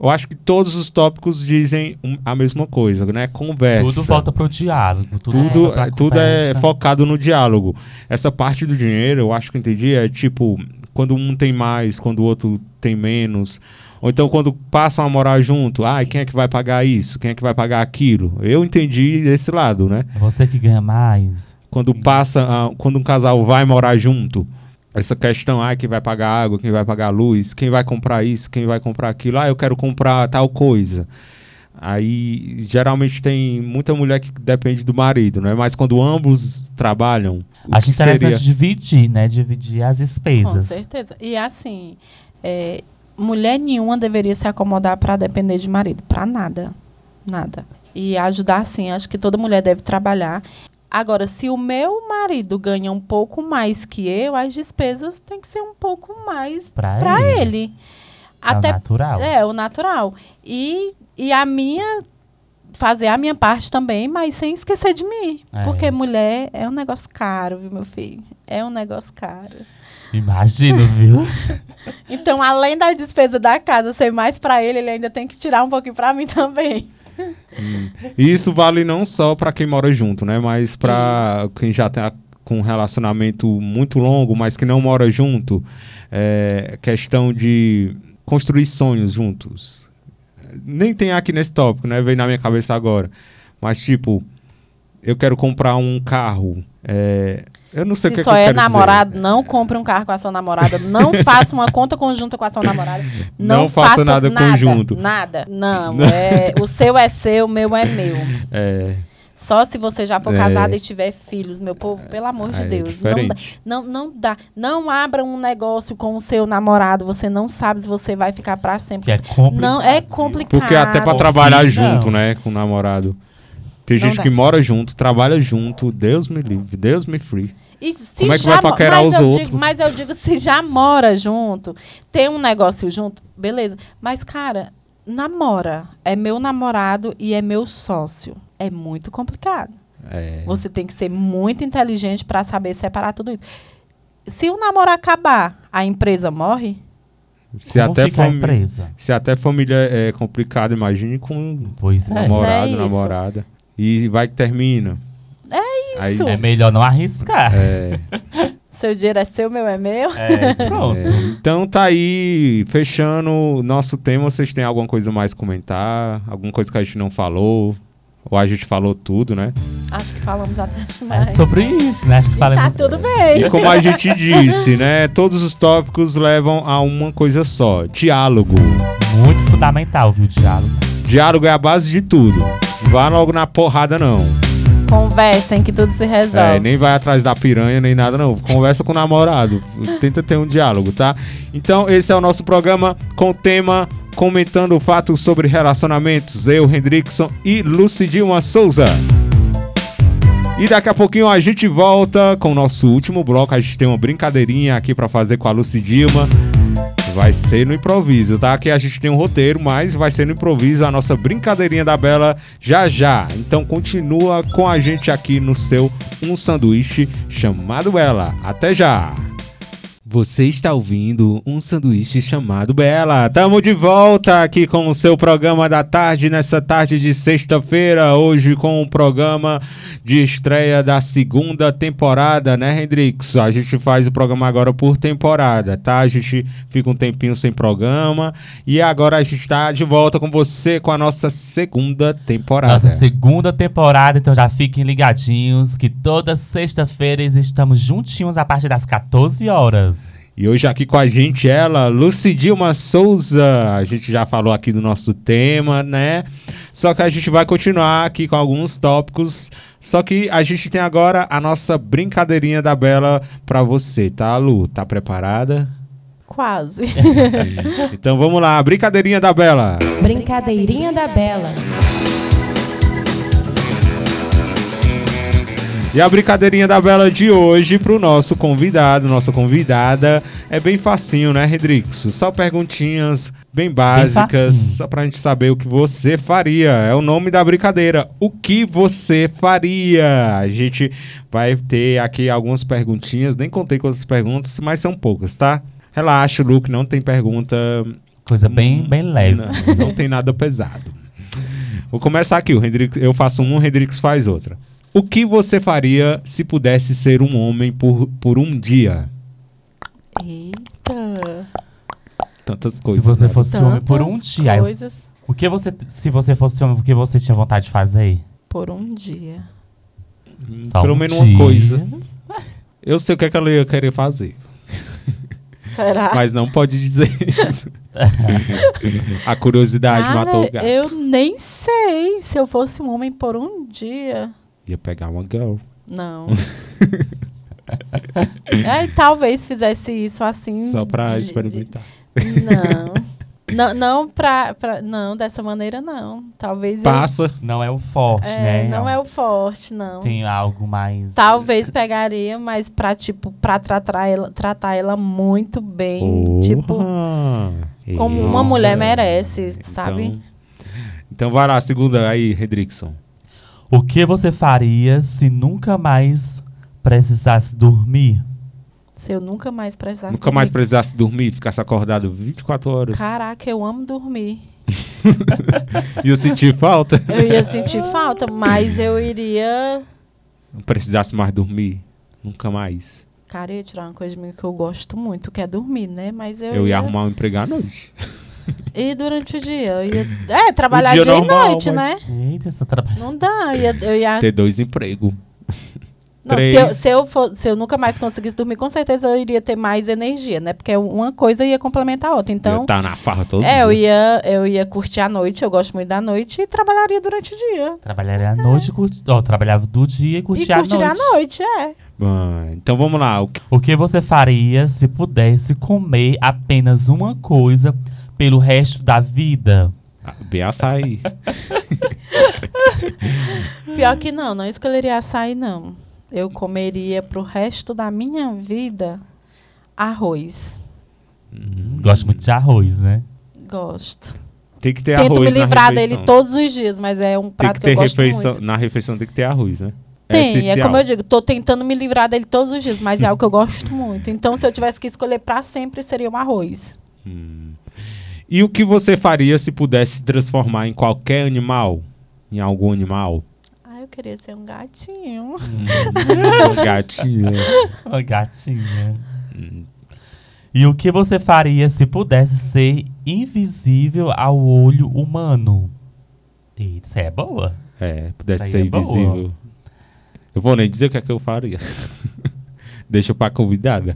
Eu acho que todos os tópicos dizem a mesma coisa, né? Conversa. Tudo volta pro diálogo. Tudo, é- tudo é focado no diálogo. Essa parte do dinheiro, eu acho que eu entendi, é tipo, quando um tem mais, quando o outro tem menos. Ou então quando passam a morar junto, ai, quem é que vai pagar isso? Quem é que vai pagar aquilo? Eu entendi desse lado, né? É Você que ganha mais. Quando passa, a- quando um casal vai morar junto, essa questão, ah, quem vai pagar água, quem vai pagar luz, quem vai comprar isso, quem vai comprar aquilo, ah, eu quero comprar tal coisa. Aí geralmente tem muita mulher que depende do marido, né? Mas quando ambos trabalham, Acho que interessante seria? dividir, né? Dividir as Com despesas. certeza. E assim, é, mulher nenhuma deveria se acomodar para depender de marido. Para nada. Nada. E ajudar, sim. Acho que toda mulher deve trabalhar. Agora, se o meu marido ganha um pouco mais que eu, as despesas têm que ser um pouco mais Pra, para ele. ele. É o natural. É, o natural. E, e a minha. Fazer a minha parte também, mas sem esquecer de mim. É. Porque mulher é um negócio caro, viu, meu filho? É um negócio caro. Imagino, viu? *laughs* Então, além da despesa da casa ser mais pra ele, ele ainda tem que tirar um pouquinho pra mim também. E isso vale não só para quem mora junto, né? Mas para quem já tem com um relacionamento muito longo, mas que não mora junto. É, questão de construir sonhos juntos. Nem tem aqui nesse tópico, né? Veio na minha cabeça agora. Mas, tipo, eu quero comprar um carro. é, eu não sei o Se que, só que eu é quero dizer. namorado, não compre um carro com a sua namorada. Não *laughs* faça uma conta conjunta com a sua namorada. Não, Não faça faça nada conjunto. Nada. Não. É, o seu é seu, o meu é meu. *laughs* É, Só se você já for É. casado e tiver filhos, meu povo, pelo amor de é Deus. Não dá, não, não dá. Não abra um negócio com o seu namorado. Você não sabe se você vai ficar pra sempre. É complicado. não, é complicado. Porque até para trabalhar não. junto, né, com o namorado. Tem Não gente dá. que mora junto, trabalha junto, Deus me livre, Deus me free. E se Como é que já vai paquerar mas os eu outros? Digo, mas eu digo, se já mora junto, tem um negócio junto, beleza. Mas, cara, namora. É meu namorado e é meu sócio. É muito complicado. É, Você tem que ser muito inteligente para saber separar tudo isso. Se o namoro acabar, a empresa morre? se, Como até fica a fami- empresa? se até família é complicado, imagine com Pois é. namorado, É namorada. E vai que termina. Aí-. É melhor não arriscar. É, *laughs* Seu dinheiro é seu, meu é meu. É, pronto. é. Então tá aí, fechando o nosso tema. Vocês têm alguma coisa mais a comentar? Alguma coisa que a gente não falou? Ou a gente falou tudo, né? Acho que falamos até É demais. sobre isso, né? Acho que tá falamos. tudo bem. E como a gente *laughs* disse, né? Todos os tópicos levam a uma coisa só: diálogo. Muito fundamental, viu, diálogo. Diálogo é a base de tudo. Vá logo na porrada, não. Conversem que tudo se resolve. É, nem vai atrás da piranha, nem nada, não. Conversa com o namorado. Tenta ter um diálogo, tá? Então, esse é o nosso programa com o tema comentando fatos sobre relacionamentos. Eu, Hendrickson e Lucidilma Souza. E daqui a pouquinho a gente volta com o nosso último bloco. A gente tem uma brincadeirinha aqui pra fazer com a Lucidilma. Vai ser no improviso, tá? Aqui a gente tem um roteiro, mas vai ser no improviso a nossa brincadeirinha da Bela já já. Então continua com a gente aqui no seu Um Sanduíche chamado Bela. Até já! Você está ouvindo um sanduíche chamado Bela. Tamo de volta aqui com o seu programa da tarde, nessa tarde de sexta-feira, hoje com o programa de estreia da segunda temporada, né, Hendrix? A gente faz o programa agora por temporada, tá? A gente fica um tempinho sem programa e agora a gente está de volta com você com a nossa segunda temporada. Nossa segunda temporada, então já fiquem ligadinhos que toda sexta-feira estamos juntinhos a partir das 14 horas. E hoje aqui com a gente ela, Lucidilma Souza. A gente já falou aqui do nosso tema, né? Só que a gente vai continuar aqui com alguns tópicos. Só que a gente tem agora a nossa brincadeirinha da Bela para você, tá, Lu? Tá preparada? Quase. *laughs* então vamos lá, brincadeirinha da Bela. Brincadeirinha da Bela. E a brincadeirinha da Bela de hoje pro nosso convidado, nossa convidada, é bem facinho, né, Redrix? Só perguntinhas bem básicas, bem só pra gente saber o que você faria. É o nome da brincadeira. O que você faria? A gente vai ter aqui algumas perguntinhas, nem contei quantas perguntas, mas são poucas, tá? Relaxa, Luke, não tem pergunta. Coisa bem, bem leve. Não, não tem nada pesado. Vou começar aqui, o Hendrix, eu faço um, o Hendrix faz outra. O que você faria se pudesse ser um homem por, por um dia? Eita. Tantas coisas. Se você né? fosse Tantas homem por um dia. Coisas O que você, se você fosse homem, o que você tinha vontade de fazer? por um dia. Hum, Só Pelo um menos dia. uma coisa. *laughs* Eu sei o que, é que ela ia querer fazer, Será? mas não pode dizer isso. *laughs* A curiosidade Cara, matou o gato. eu nem sei se eu fosse um homem por um dia. Ia pegar uma girl. Não. *laughs* Aí talvez fizesse isso assim. Só pra de- experimentar. de- Não. *laughs* Não, não pra, pra- Não, dessa maneira não. Talvez. eu- Passa. Não é o forte, é, né? Não é o forte, não. Tem algo mais. Talvez pegaria, mas pra, tipo, pra tratar ela, tratar ela muito bem. Tipo, como uma mulher merece, sabe? Então, então vai lá, segunda aí, Redrickson. O que você faria se nunca mais precisasse dormir? Se eu nunca mais precisasse. Nunca mais dormir. precisasse dormir, ficasse acordado 24 horas. Caraca, eu amo dormir. E eu senti falta. Eu ia sentir falta, mas eu iria. Não precisasse mais dormir. Nunca mais. Cara, eu ia tirar uma coisa de mim que eu gosto muito, que é dormir, né? Mas eu, Eu ia arrumar um emprego à noite. E durante o dia? Eu ia. É, trabalhar dia dia, normal, e noite, mas- né? Eita, essa trabalho. Não dá. Eu ia. Eu ia Ter dois empregos. *laughs* não, se, eu, se, eu for- se eu nunca mais conseguisse dormir, com certeza eu iria ter mais energia, né? Porque uma coisa ia complementar a outra. Então, ia estar na farra todo É, dia. eu ia, eu ia curtir a noite, eu gosto muito da noite, e trabalharia durante o dia. Trabalharia à noite, curti... ó, trabalhava do dia e e curtia à curtiria noite. a noite, é. Ah, então vamos lá. O que você faria se pudesse comer apenas uma coisa pelo resto da vida? Ah, Bem açaí. *laughs* Pior que não, não escolheria açaí, não. Eu comeria pro resto da minha vida arroz. Hum, Gosto muito de arroz, né? Gosto. Tem que ter Tento me arroz na livrar refeição. dele todos os dias, mas é um prato que que, ter eu gosto refeição. muito. Na refeição tem que ter arroz, né? Tem, é essencial. como eu digo, tô tentando me livrar dele todos os dias, mas é algo que eu gosto muito. Então, se eu tivesse que escolher pra sempre, seria um arroz. Hum. E o que você faria se pudesse se transformar em qualquer animal? Em algum animal? Ah, eu queria ser um gatinho. Gatinho. *laughs* Ô, gatinha. E o que você faria se pudesse ser invisível ao olho humano? Isso é boa. É, pudesse ser é boa. invisível. Eu vou nem dizer o que é que eu faria. *laughs* Deixa pra convidada.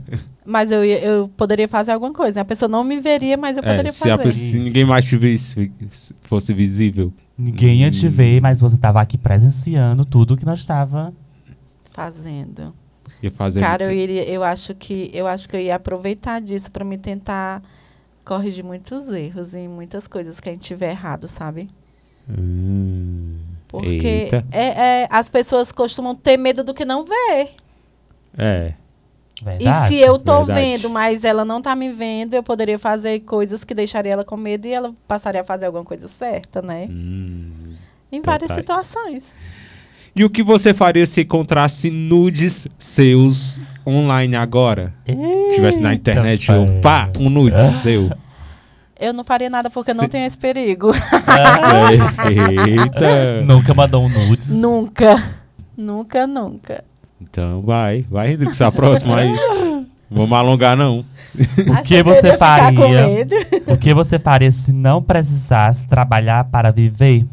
Mas eu, ia- eu poderia fazer alguma coisa. né? A pessoa não me veria, mas eu É, poderia se, a fazer. pessoa- se ninguém mais te visse, se fosse visível. Ninguém ia te ver, mas você tava aqui presenciando tudo que nós tava. Fazendo. Ia fazer. Cara, eu iria, eu acho que eu acho que eu ia aproveitar disso pra me tentar corrigir muitos erros em muitas coisas que a gente tiver errado, sabe? Hum, Porque é, é, as pessoas costumam ter medo do que não vê. é. Verdade. e se eu tô verdade. vendo, mas ela não tá me vendo, eu poderia fazer coisas que deixaria ela com medo e ela passaria a fazer alguma coisa certa, né? Hum. Em várias tá. situações. E o que você faria se encontrasse nudes seus online agora? Eita, Tivesse na internet, eu, pai. pá, um nudes, deu. Eu não faria nada porque eu não Se- tenho esse perigo. *laughs* Eita. Nunca mandou um nudes. nunca. Nunca, nunca. Então vai, vai, Hendrix, a próxima aí. *laughs* Vamos alongar, não. O que você faria? O que você faria se não precisasse trabalhar para viver?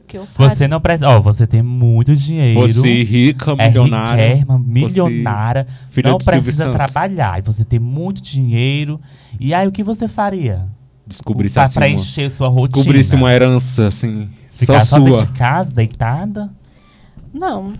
O que eu faria? Você não precisa. Ó, você tem muito dinheiro. Fosse rica, é milionária. riquérrima, milionária. filha não de Silvio precisa Santos. trabalhar. E você tem muito dinheiro. E aí, o que você faria? Descobrisse pra assim, uma, preencher sua rotina. descobrisse uma herança, assim, Ficar só só dentro sua. de casa, deitada? Não.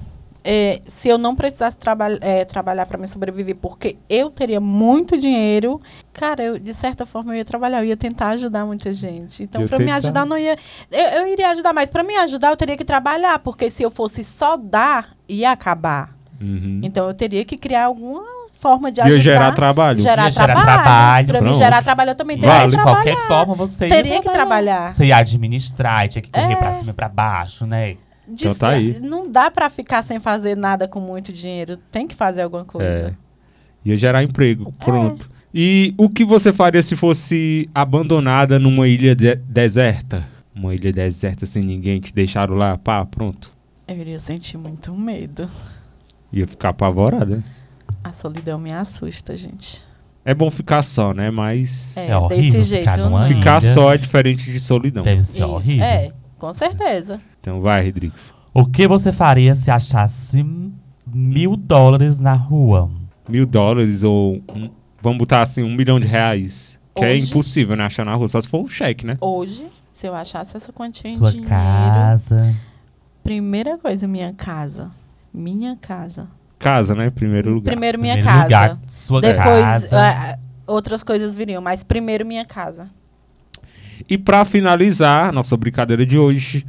É, se eu não precisasse traba é, trabalhar para me sobreviver, porque eu teria muito dinheiro, cara, eu, de certa forma eu ia trabalhar, eu ia tentar ajudar muita gente. Então, Ia para me ajudar, não ia. Eu, eu iria ajudar, mas para me ajudar, eu teria que trabalhar, porque se eu fosse só dar, ia acabar. Uhum. Então, eu teria que criar alguma forma de Ia ajudar. gerar trabalho. Gerar Ia gerar trabalho. trabalho, Para me pronto. gerar trabalho, eu também teria Vale. De que qualquer trabalhar. forma, você ia Teria que trabalhar. Você ia administrar, e tinha que correr É. pra cima e pra baixo, né? De- Então tá aí. Não dá para ficar sem fazer nada com muito dinheiro. Tem que fazer alguma coisa. Ia gerar emprego, pronto. E o que você faria se fosse abandonada numa ilha de- deserta? Uma ilha deserta sem ninguém, te deixaram lá, pá, pronto. Eu iria sentir muito medo. Ia ficar apavorada. A solidão me assusta, gente. É bom ficar só, né? Mas É, É horrível desse ficar jeito ilha. ficar só é diferente de solidão. Deve ser Isso, horrível. É, com certeza. Então vai, Rodrigues. O que você faria se achasse mil dólares na rua? Mil dólares ou, um- vamos botar assim, um milhão de reais. Que é Hoje? impossível, né? Achar na rua, só se for um cheque, né? Hoje, se eu achasse essa quantia Sua em dinheiro, casa. primeira coisa, minha casa. Minha casa. Casa, né? Primeiro lugar. Primeiro minha Primeiro casa. lugar, sua Depois casa. ah, outras coisas viriam, mas primeiro minha casa. E pra finalizar nossa brincadeira de hoje,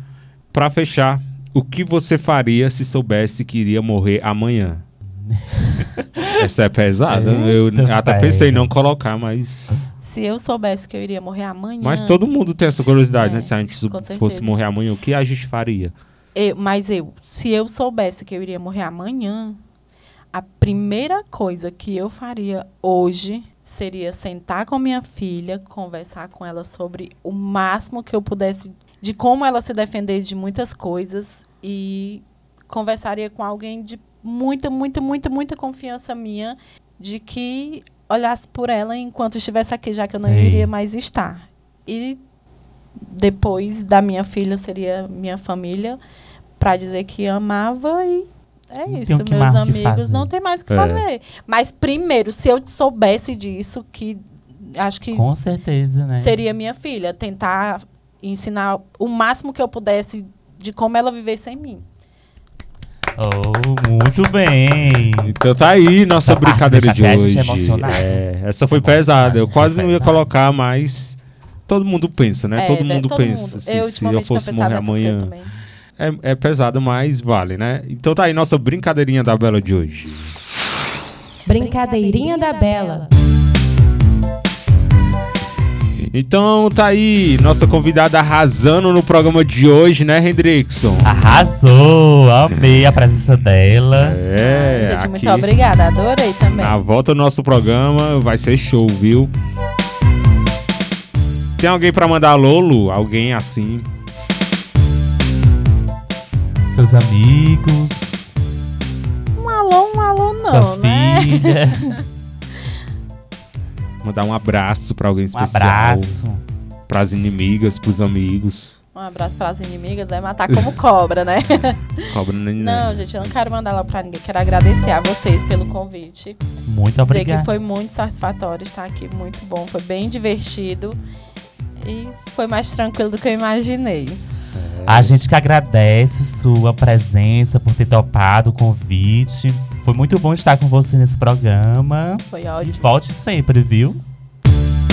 pra fechar, o que você faria se soubesse que iria morrer amanhã? *laughs* Essa é pesada. eu Eita, até pai. pensei em não colocar, mas. Se eu soubesse que eu iria morrer amanhã. Mas todo mundo tem essa curiosidade, É, né? Se a gente fosse morrer amanhã, o que a gente faria? Eu- mas eu, se eu soubesse que eu iria morrer amanhã, a primeira coisa que eu faria hoje seria sentar com minha filha, conversar com ela sobre o máximo que eu pudesse, de como ela se defender de muitas coisas e conversaria com alguém de muita, muita, muita, muita confiança minha de que olhasse por ela enquanto estivesse aqui, já que eu não Sei. iria mais estar. E depois da minha filha seria minha família para dizer que amava e é Não isso, meus amigos não tem mais o que É. fazer. Mas primeiro, se eu soubesse disso, que acho que Com certeza, né? seria minha filha, tentar ensinar o máximo que eu pudesse de como ela viver sem mim. Oh, muito bem. Então tá aí nossa Essa brincadeira de a hoje. É, essa foi pesada. Eu foi quase não ia pesado. colocar, mas todo mundo pensa, né? É, todo mundo Todo pensa. mundo. Se, eu, se eu fosse morrer amanhã. É, é pesado, mas vale, né? Então tá aí nossa brincadeirinha da Bela de hoje. Brincadeirinha da Bela. Então tá aí nossa convidada arrasando no programa de hoje, né, Hendrickson? Arrasou! Amei a presença dela. É, Gente, aqui, muito obrigada, adorei também. na volta do nosso programa vai ser show, viu? Tem alguém pra mandar Lolo? Alguém assim? Seus amigos, Um alô, um alô não, sua né? filha. *laughs* Mandar um abraço pra alguém Um especial. abraço. Pras inimigas, pros amigos. Um abraço para as inimigas, vai matar como cobra, né? *laughs* Cobra nem Não, gente, eu não quero mandar lá pra ninguém. Quero agradecer a vocês pelo convite. Muito Dizer obrigado. que foi muito satisfatório estar aqui, muito bom. Foi bem divertido. E foi mais tranquilo do que eu imaginei. A gente que agradece sua presença por ter topado o convite. Foi muito bom estar com você nesse programa. Foi E ótimo. volte sempre, viu?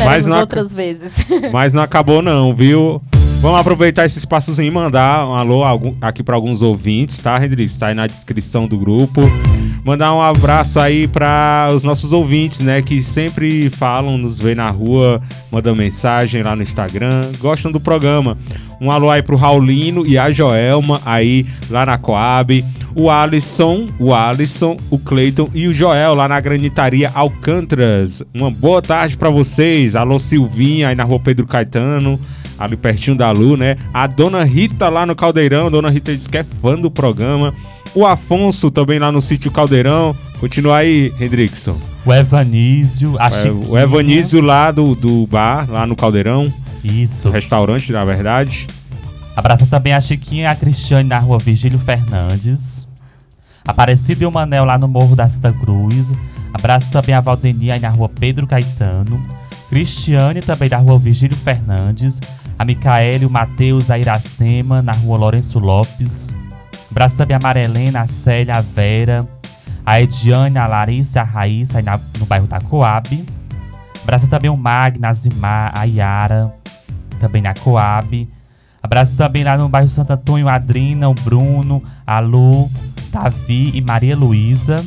Mas não ac- outras vezes. *laughs* Mas não acabou não, viu? Vamos aproveitar esse espaçozinho e mandar um alô aqui para alguns ouvintes, tá, Redrix? Tá aí na descrição do grupo. Mandar um abraço aí para os nossos ouvintes, né, que sempre falam, nos vê na rua, mandam mensagem lá no Instagram, gostam do programa. Um alô aí pro Raulino e a Joelma aí lá na Coab. O Alisson, o Alisson, o Cleiton e o Joel lá na Granitaria Alcântaras. Uma boa tarde pra vocês. Alô Silvinha aí na rua Pedro Caetano, ali pertinho da Lu, né? A dona Rita lá no Caldeirão. Dona Rita diz que é fã do programa. O Afonso também lá no sítio Caldeirão. Continua aí, Hendrickson. O Evanísio, a É, Chiquinha. o Evanísio lá do, do bar, lá no Caldeirão. Isso. Restaurante, na verdade. Abraça também a Chiquinha e a Cristiane na rua Virgílio Fernandes. Aparecido e o Manel lá no Morro da Santa Cruz. Abraço também a Valdenia aí na rua Pedro Caetano. Cristiane também da rua Virgílio Fernandes. A Micaele, o Matheus, a Iracema na rua Lourenço Lopes. Abraço também a Marilena, a Célia, a Vera. A Ediane, a Larissa, a Raíssa aí na- no bairro da Coab. Abraço também o Magna, a Zimar, a Yara, também na Coab. Abraço também lá no bairro Santo Antônio, a Adrina, o Bruno, a Lu, Davi e Maria Luísa.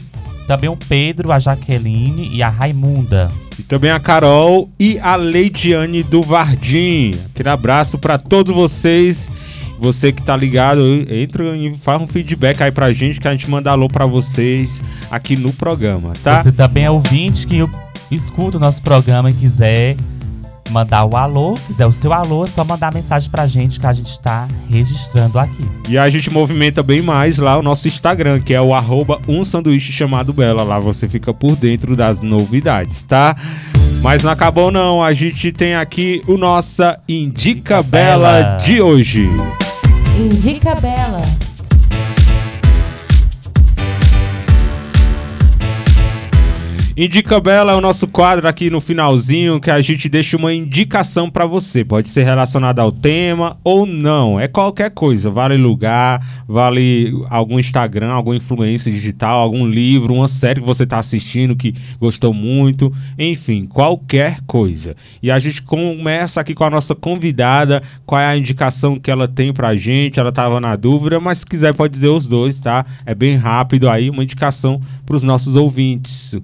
Também o Pedro, a Jaqueline e a Raimunda. E também a Carol e a Leidiane do Vardim. Aquele abraço pra todos vocês. Você que tá ligado, entra e faz um feedback aí pra gente que a gente manda alô pra vocês aqui no programa, tá? Você também é ouvinte que escuta o nosso programa e quiser mandar o alô, quiser o seu alô, é só mandar mensagem pra gente que a gente tá registrando aqui. E a gente movimenta bem mais lá o nosso Instagram, que é o arroba um sanduíche chamado Bela. Lá você fica por dentro das novidades, tá? Mas não acabou não, a gente tem aqui o nossa Indica Bela Bela. de hoje. Indica Bela. Indica Bela é o nosso quadro aqui no finalzinho que a gente deixa uma indicação pra você. Pode ser relacionada ao tema ou não. É qualquer coisa. Vale lugar, vale algum Instagram, alguma influência digital, algum livro, uma série que você tá assistindo que gostou muito. Enfim, qualquer coisa. E a gente começa aqui com a nossa convidada. Qual é a indicação que ela tem pra gente? Ela tava na dúvida, mas se quiser pode dizer os dois, tá? É bem rápido aí, uma indicação pros nossos ouvintes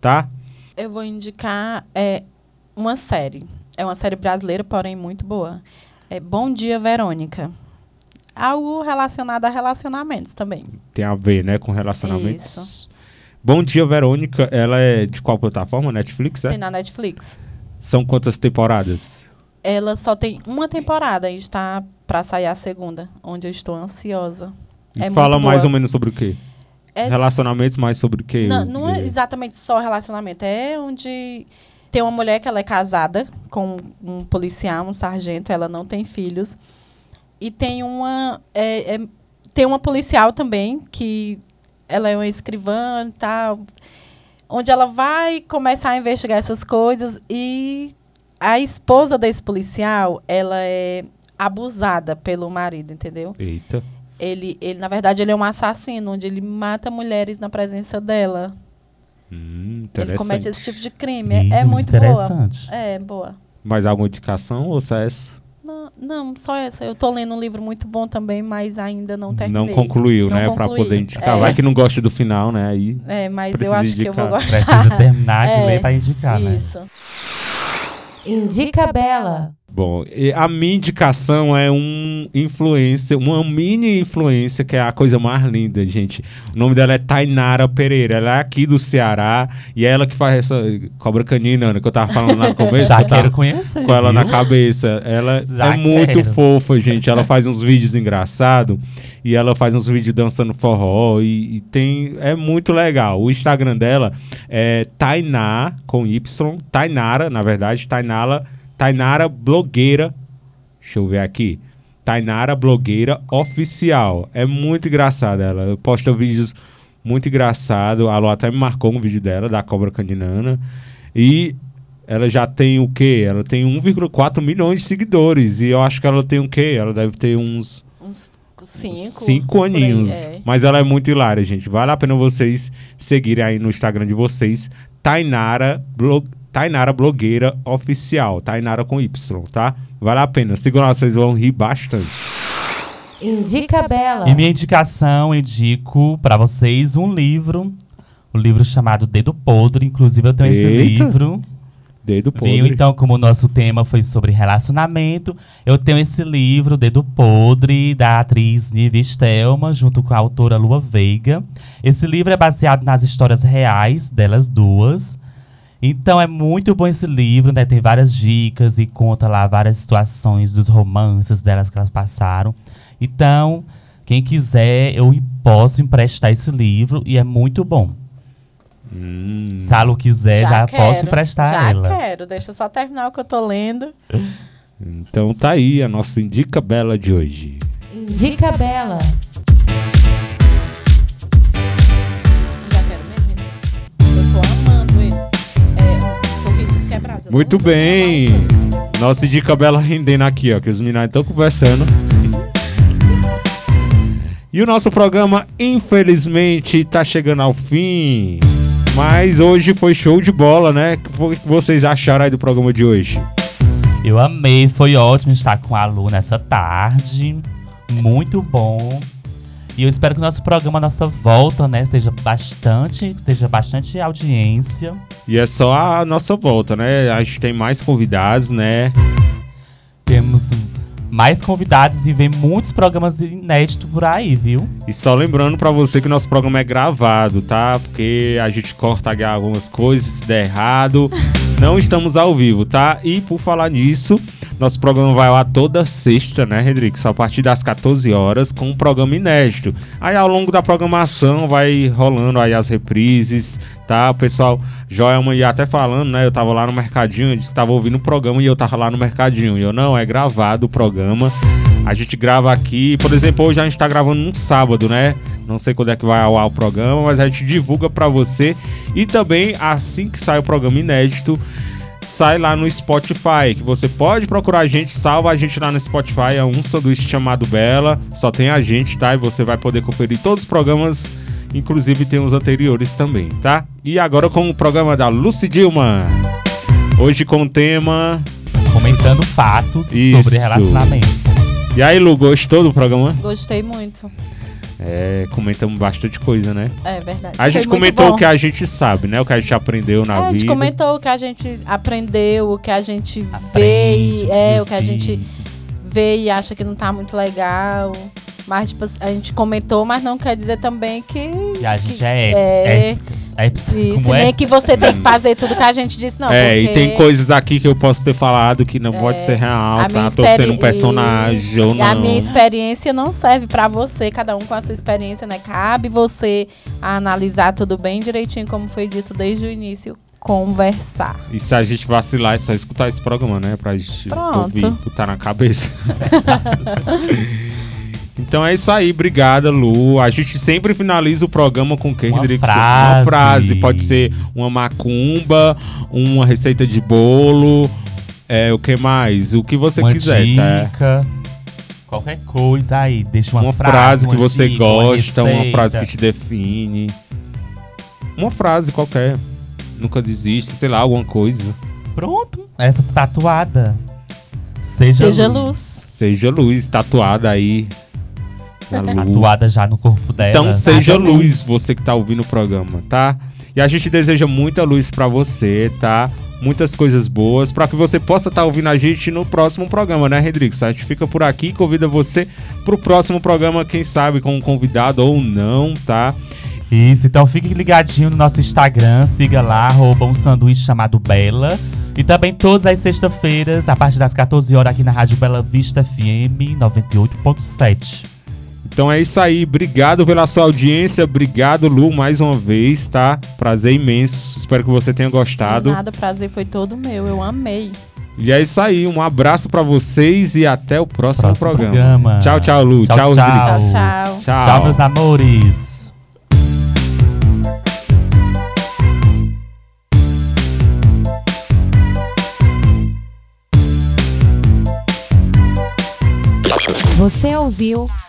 tá? Eu vou indicar é, uma série. É uma série brasileira, porém muito boa. É Bom Dia, Verônica. Algo relacionado a relacionamentos também. Tem a ver, né, com relacionamentos. Isso. Bom dia, Verônica. Ela é de qual plataforma? Netflix, é? Tem na Netflix. São quantas temporadas? Ela só tem uma temporada e está para sair a segunda, onde eu estou ansiosa. É fala mais ou menos sobre o quê? É Relacionamentos mais sobre o quê? Não, não é exatamente só relacionamento. É onde tem uma mulher que ela é casada com um policial, um sargento. Ela não tem filhos. E tem uma... é- é- tem uma policial também que ela é uma escrivã e tal. Onde ela vai começar a investigar essas coisas. E a esposa desse policial, ela é abusada pelo marido, entendeu? Eita. Ele, ele, na verdade, ele é um assassino, onde ele mata mulheres na presença dela. Hum, Ele comete esse tipo de crime. É, é muito boa. interessante. É, boa. Mais alguma indicação ou só essa? Não, não, só essa. Eu tô lendo um livro muito bom também, mas ainda não terminei. Não concluiu, Não né? Pra concluí. poder indicar. É. Vai que não gosta do final, né? Aí. É, mas eu acho que eu vou indicar. gostar. Precisa terminar de *laughs* É, ler pra indicar, né? Isso. Indica Bela. Bom, e a minha indicação é um influencer, uma mini influência, que é a coisa mais linda, gente. O nome dela é Tainara Pereira. Ela é aqui do Ceará e é ela que faz essa cobra canina, né, que eu tava falando lá *laughs* no começo. Já quero conhecer. com ela na viu? cabeça. Ela Já é muito fofa, gente. Ela faz uns vídeos engraçados e ela faz uns vídeos dançando forró e, e tem é muito legal. O Instagram dela é Tainá com Y, Tainara, na verdade, Tainara, Tainara blogueira. Deixa eu ver aqui. Tainara blogueira oficial. É muito engraçada ela. Posta vídeos muito engraçado. A Lu até me marcou um vídeo dela da cobra caninana e ela já tem o quê? Ela tem 1,4 milhões de seguidores. E eu acho que ela tem o quê? Ela deve ter uns Uns cinco. cinco aninhos. é. Mas ela é muito hilária, gente. Vale a pena vocês seguirem aí no Instagram de vocês. Tainara, Blo- Tainara Blogueira Oficial. Tainara com Y, tá? Vale a pena. Sigam lá, vocês vão rir bastante. Indica Bela. E minha indicação, eu indico pra vocês um livro. Um livro chamado Dedo Podre. Inclusive, eu tenho esse Eita. livro. Dedo Viu? podre. Então, como o nosso tema foi sobre relacionamento, eu tenho esse livro, Dedo Podre, da atriz Nive Stelma, junto com a autora Lua Veiga. Esse livro é baseado nas histórias reais delas duas. Então é muito bom esse livro, né? Tem várias dicas e conta lá várias situações dos romances delas que elas passaram. Então, quem quiser, eu posso emprestar esse livro e é muito bom. Hum. Se a Lu quiser, já, quero, posso emprestar já ela. quero. Deixa eu só terminar o que eu tô lendo. Então tá aí a nossa Indica Bela de hoje. Indica Bela. Já. É, Muito bem. Nossa Indica Bela rendendo aqui, ó, que os meninos estão conversando. E o nosso programa, infelizmente, tá chegando ao fim. Mas hoje foi show de bola, né? O que vocês acharam aí do programa de hoje? Eu amei, foi ótimo estar com a Lu nessa tarde. Muito bom. E eu espero que o nosso programa, a nossa volta, né, seja bastante, seja bastante audiência. E é só a nossa volta, né? A gente tem mais convidados, né? Temos mais convidados e vem muitos programas inéditos por aí, viu? E só lembrando pra você que nosso programa é gravado, tá? Porque a gente corta algumas coisas se der errado. Não estamos ao vivo, tá? E por falar nisso, nosso programa vai lá toda sexta, né, Rodrigues? A partir das 14 horas, com um programa inédito. Aí ao longo da programação vai rolando aí as reprises, tá? O pessoal, Joelma ia até falando, né? Eu tava lá no mercadinho, ele disse que tava ouvindo o programa e eu tava lá no mercadinho. E eu, não, é gravado o programa. A gente grava aqui, por exemplo, hoje a gente tá gravando num sábado, né? Não sei quando é que vai ao ar o programa, mas a gente divulga pra você. E também, assim que sai o programa inédito, sai lá no Spotify, que você pode procurar a gente, salva a gente lá no Spotify, é um sanduíche chamado Bela, só tem a gente, tá? E você vai poder conferir todos os programas, inclusive tem os anteriores também, tá? E agora com o programa da Lucy Dilma. Hoje com o tema... Comentando fatos Isso. sobre relacionamento. E aí, Lu, gostou do programa? Gostei muito. É, comentamos bastante coisa, né? É verdade. A gente comentou bom. o que a gente sabe, né? O que a gente aprendeu na É, a gente vida. comentou o que a gente aprendeu, o que a gente vê, Aprende, e- é, o que a gente vê e acha que não tá muito legal. Mas, tipo, a gente comentou, mas não quer dizer também que. E a gente que- é é, épicas. épicas. Isso, Como nem é? que você tem que fazer tudo que a gente disse, não. é, porque e tem coisas aqui que eu posso ter falado que não pode ser real, tá? Tô sendo um personagem ou e A não. minha experiência não serve pra você, cada um com a sua experiência, né? Cabe você analisar tudo bem direitinho, como foi dito desde o início, conversar. E se a gente vacilar, é só escutar esse programa, né? Pra gente Pronto. ouvir, botar na cabeça. *laughs* então é isso aí, obrigada, Lu. A gente sempre finaliza o programa com o que, Uma Rodrigo? Uma frase. frase. Pode ser uma macumba, uma receita de bolo. É, o que mais? O que você uma quiser, tá? dica. Qualquer coisa aí, deixa uma, uma frase, que uma você dica, uma gosta, uma, receita. frase que te define. Uma frase qualquer. Nunca desiste, sei lá, alguma coisa. Pronto, essa tatuada. Seja, Seja luz. luz. Seja luz, tatuada aí. Tatuada já no corpo dela. Então seja Exatamente. luz, você que tá ouvindo o programa, tá? E a gente deseja muita luz pra você, tá? Muitas coisas boas, pra que você possa estar ouvindo a gente no próximo programa, né, Rodrigues? A gente fica por aqui e convida você pro próximo programa, quem sabe com um convidado ou não, tá? Isso, então fique ligadinho no nosso Instagram, siga lá, arroba um sanduíche chamado Bela. E também todas as sextas-feiras, a partir das 14 horas, aqui na Rádio Bela Vista FM 98.7. Então é isso aí, obrigado pela sua audiência, obrigado Lu mais uma vez, tá? Prazer imenso, espero que você tenha gostado. Nada, prazer foi todo meu, eu amei. E é isso aí, um abraço pra vocês e até o próximo, Próximo programa. programa. Tchau, tchau, Lu. Tchau, Tchau. Tchau, tchau. Tchau. Tchau, meus amores. Você ouviu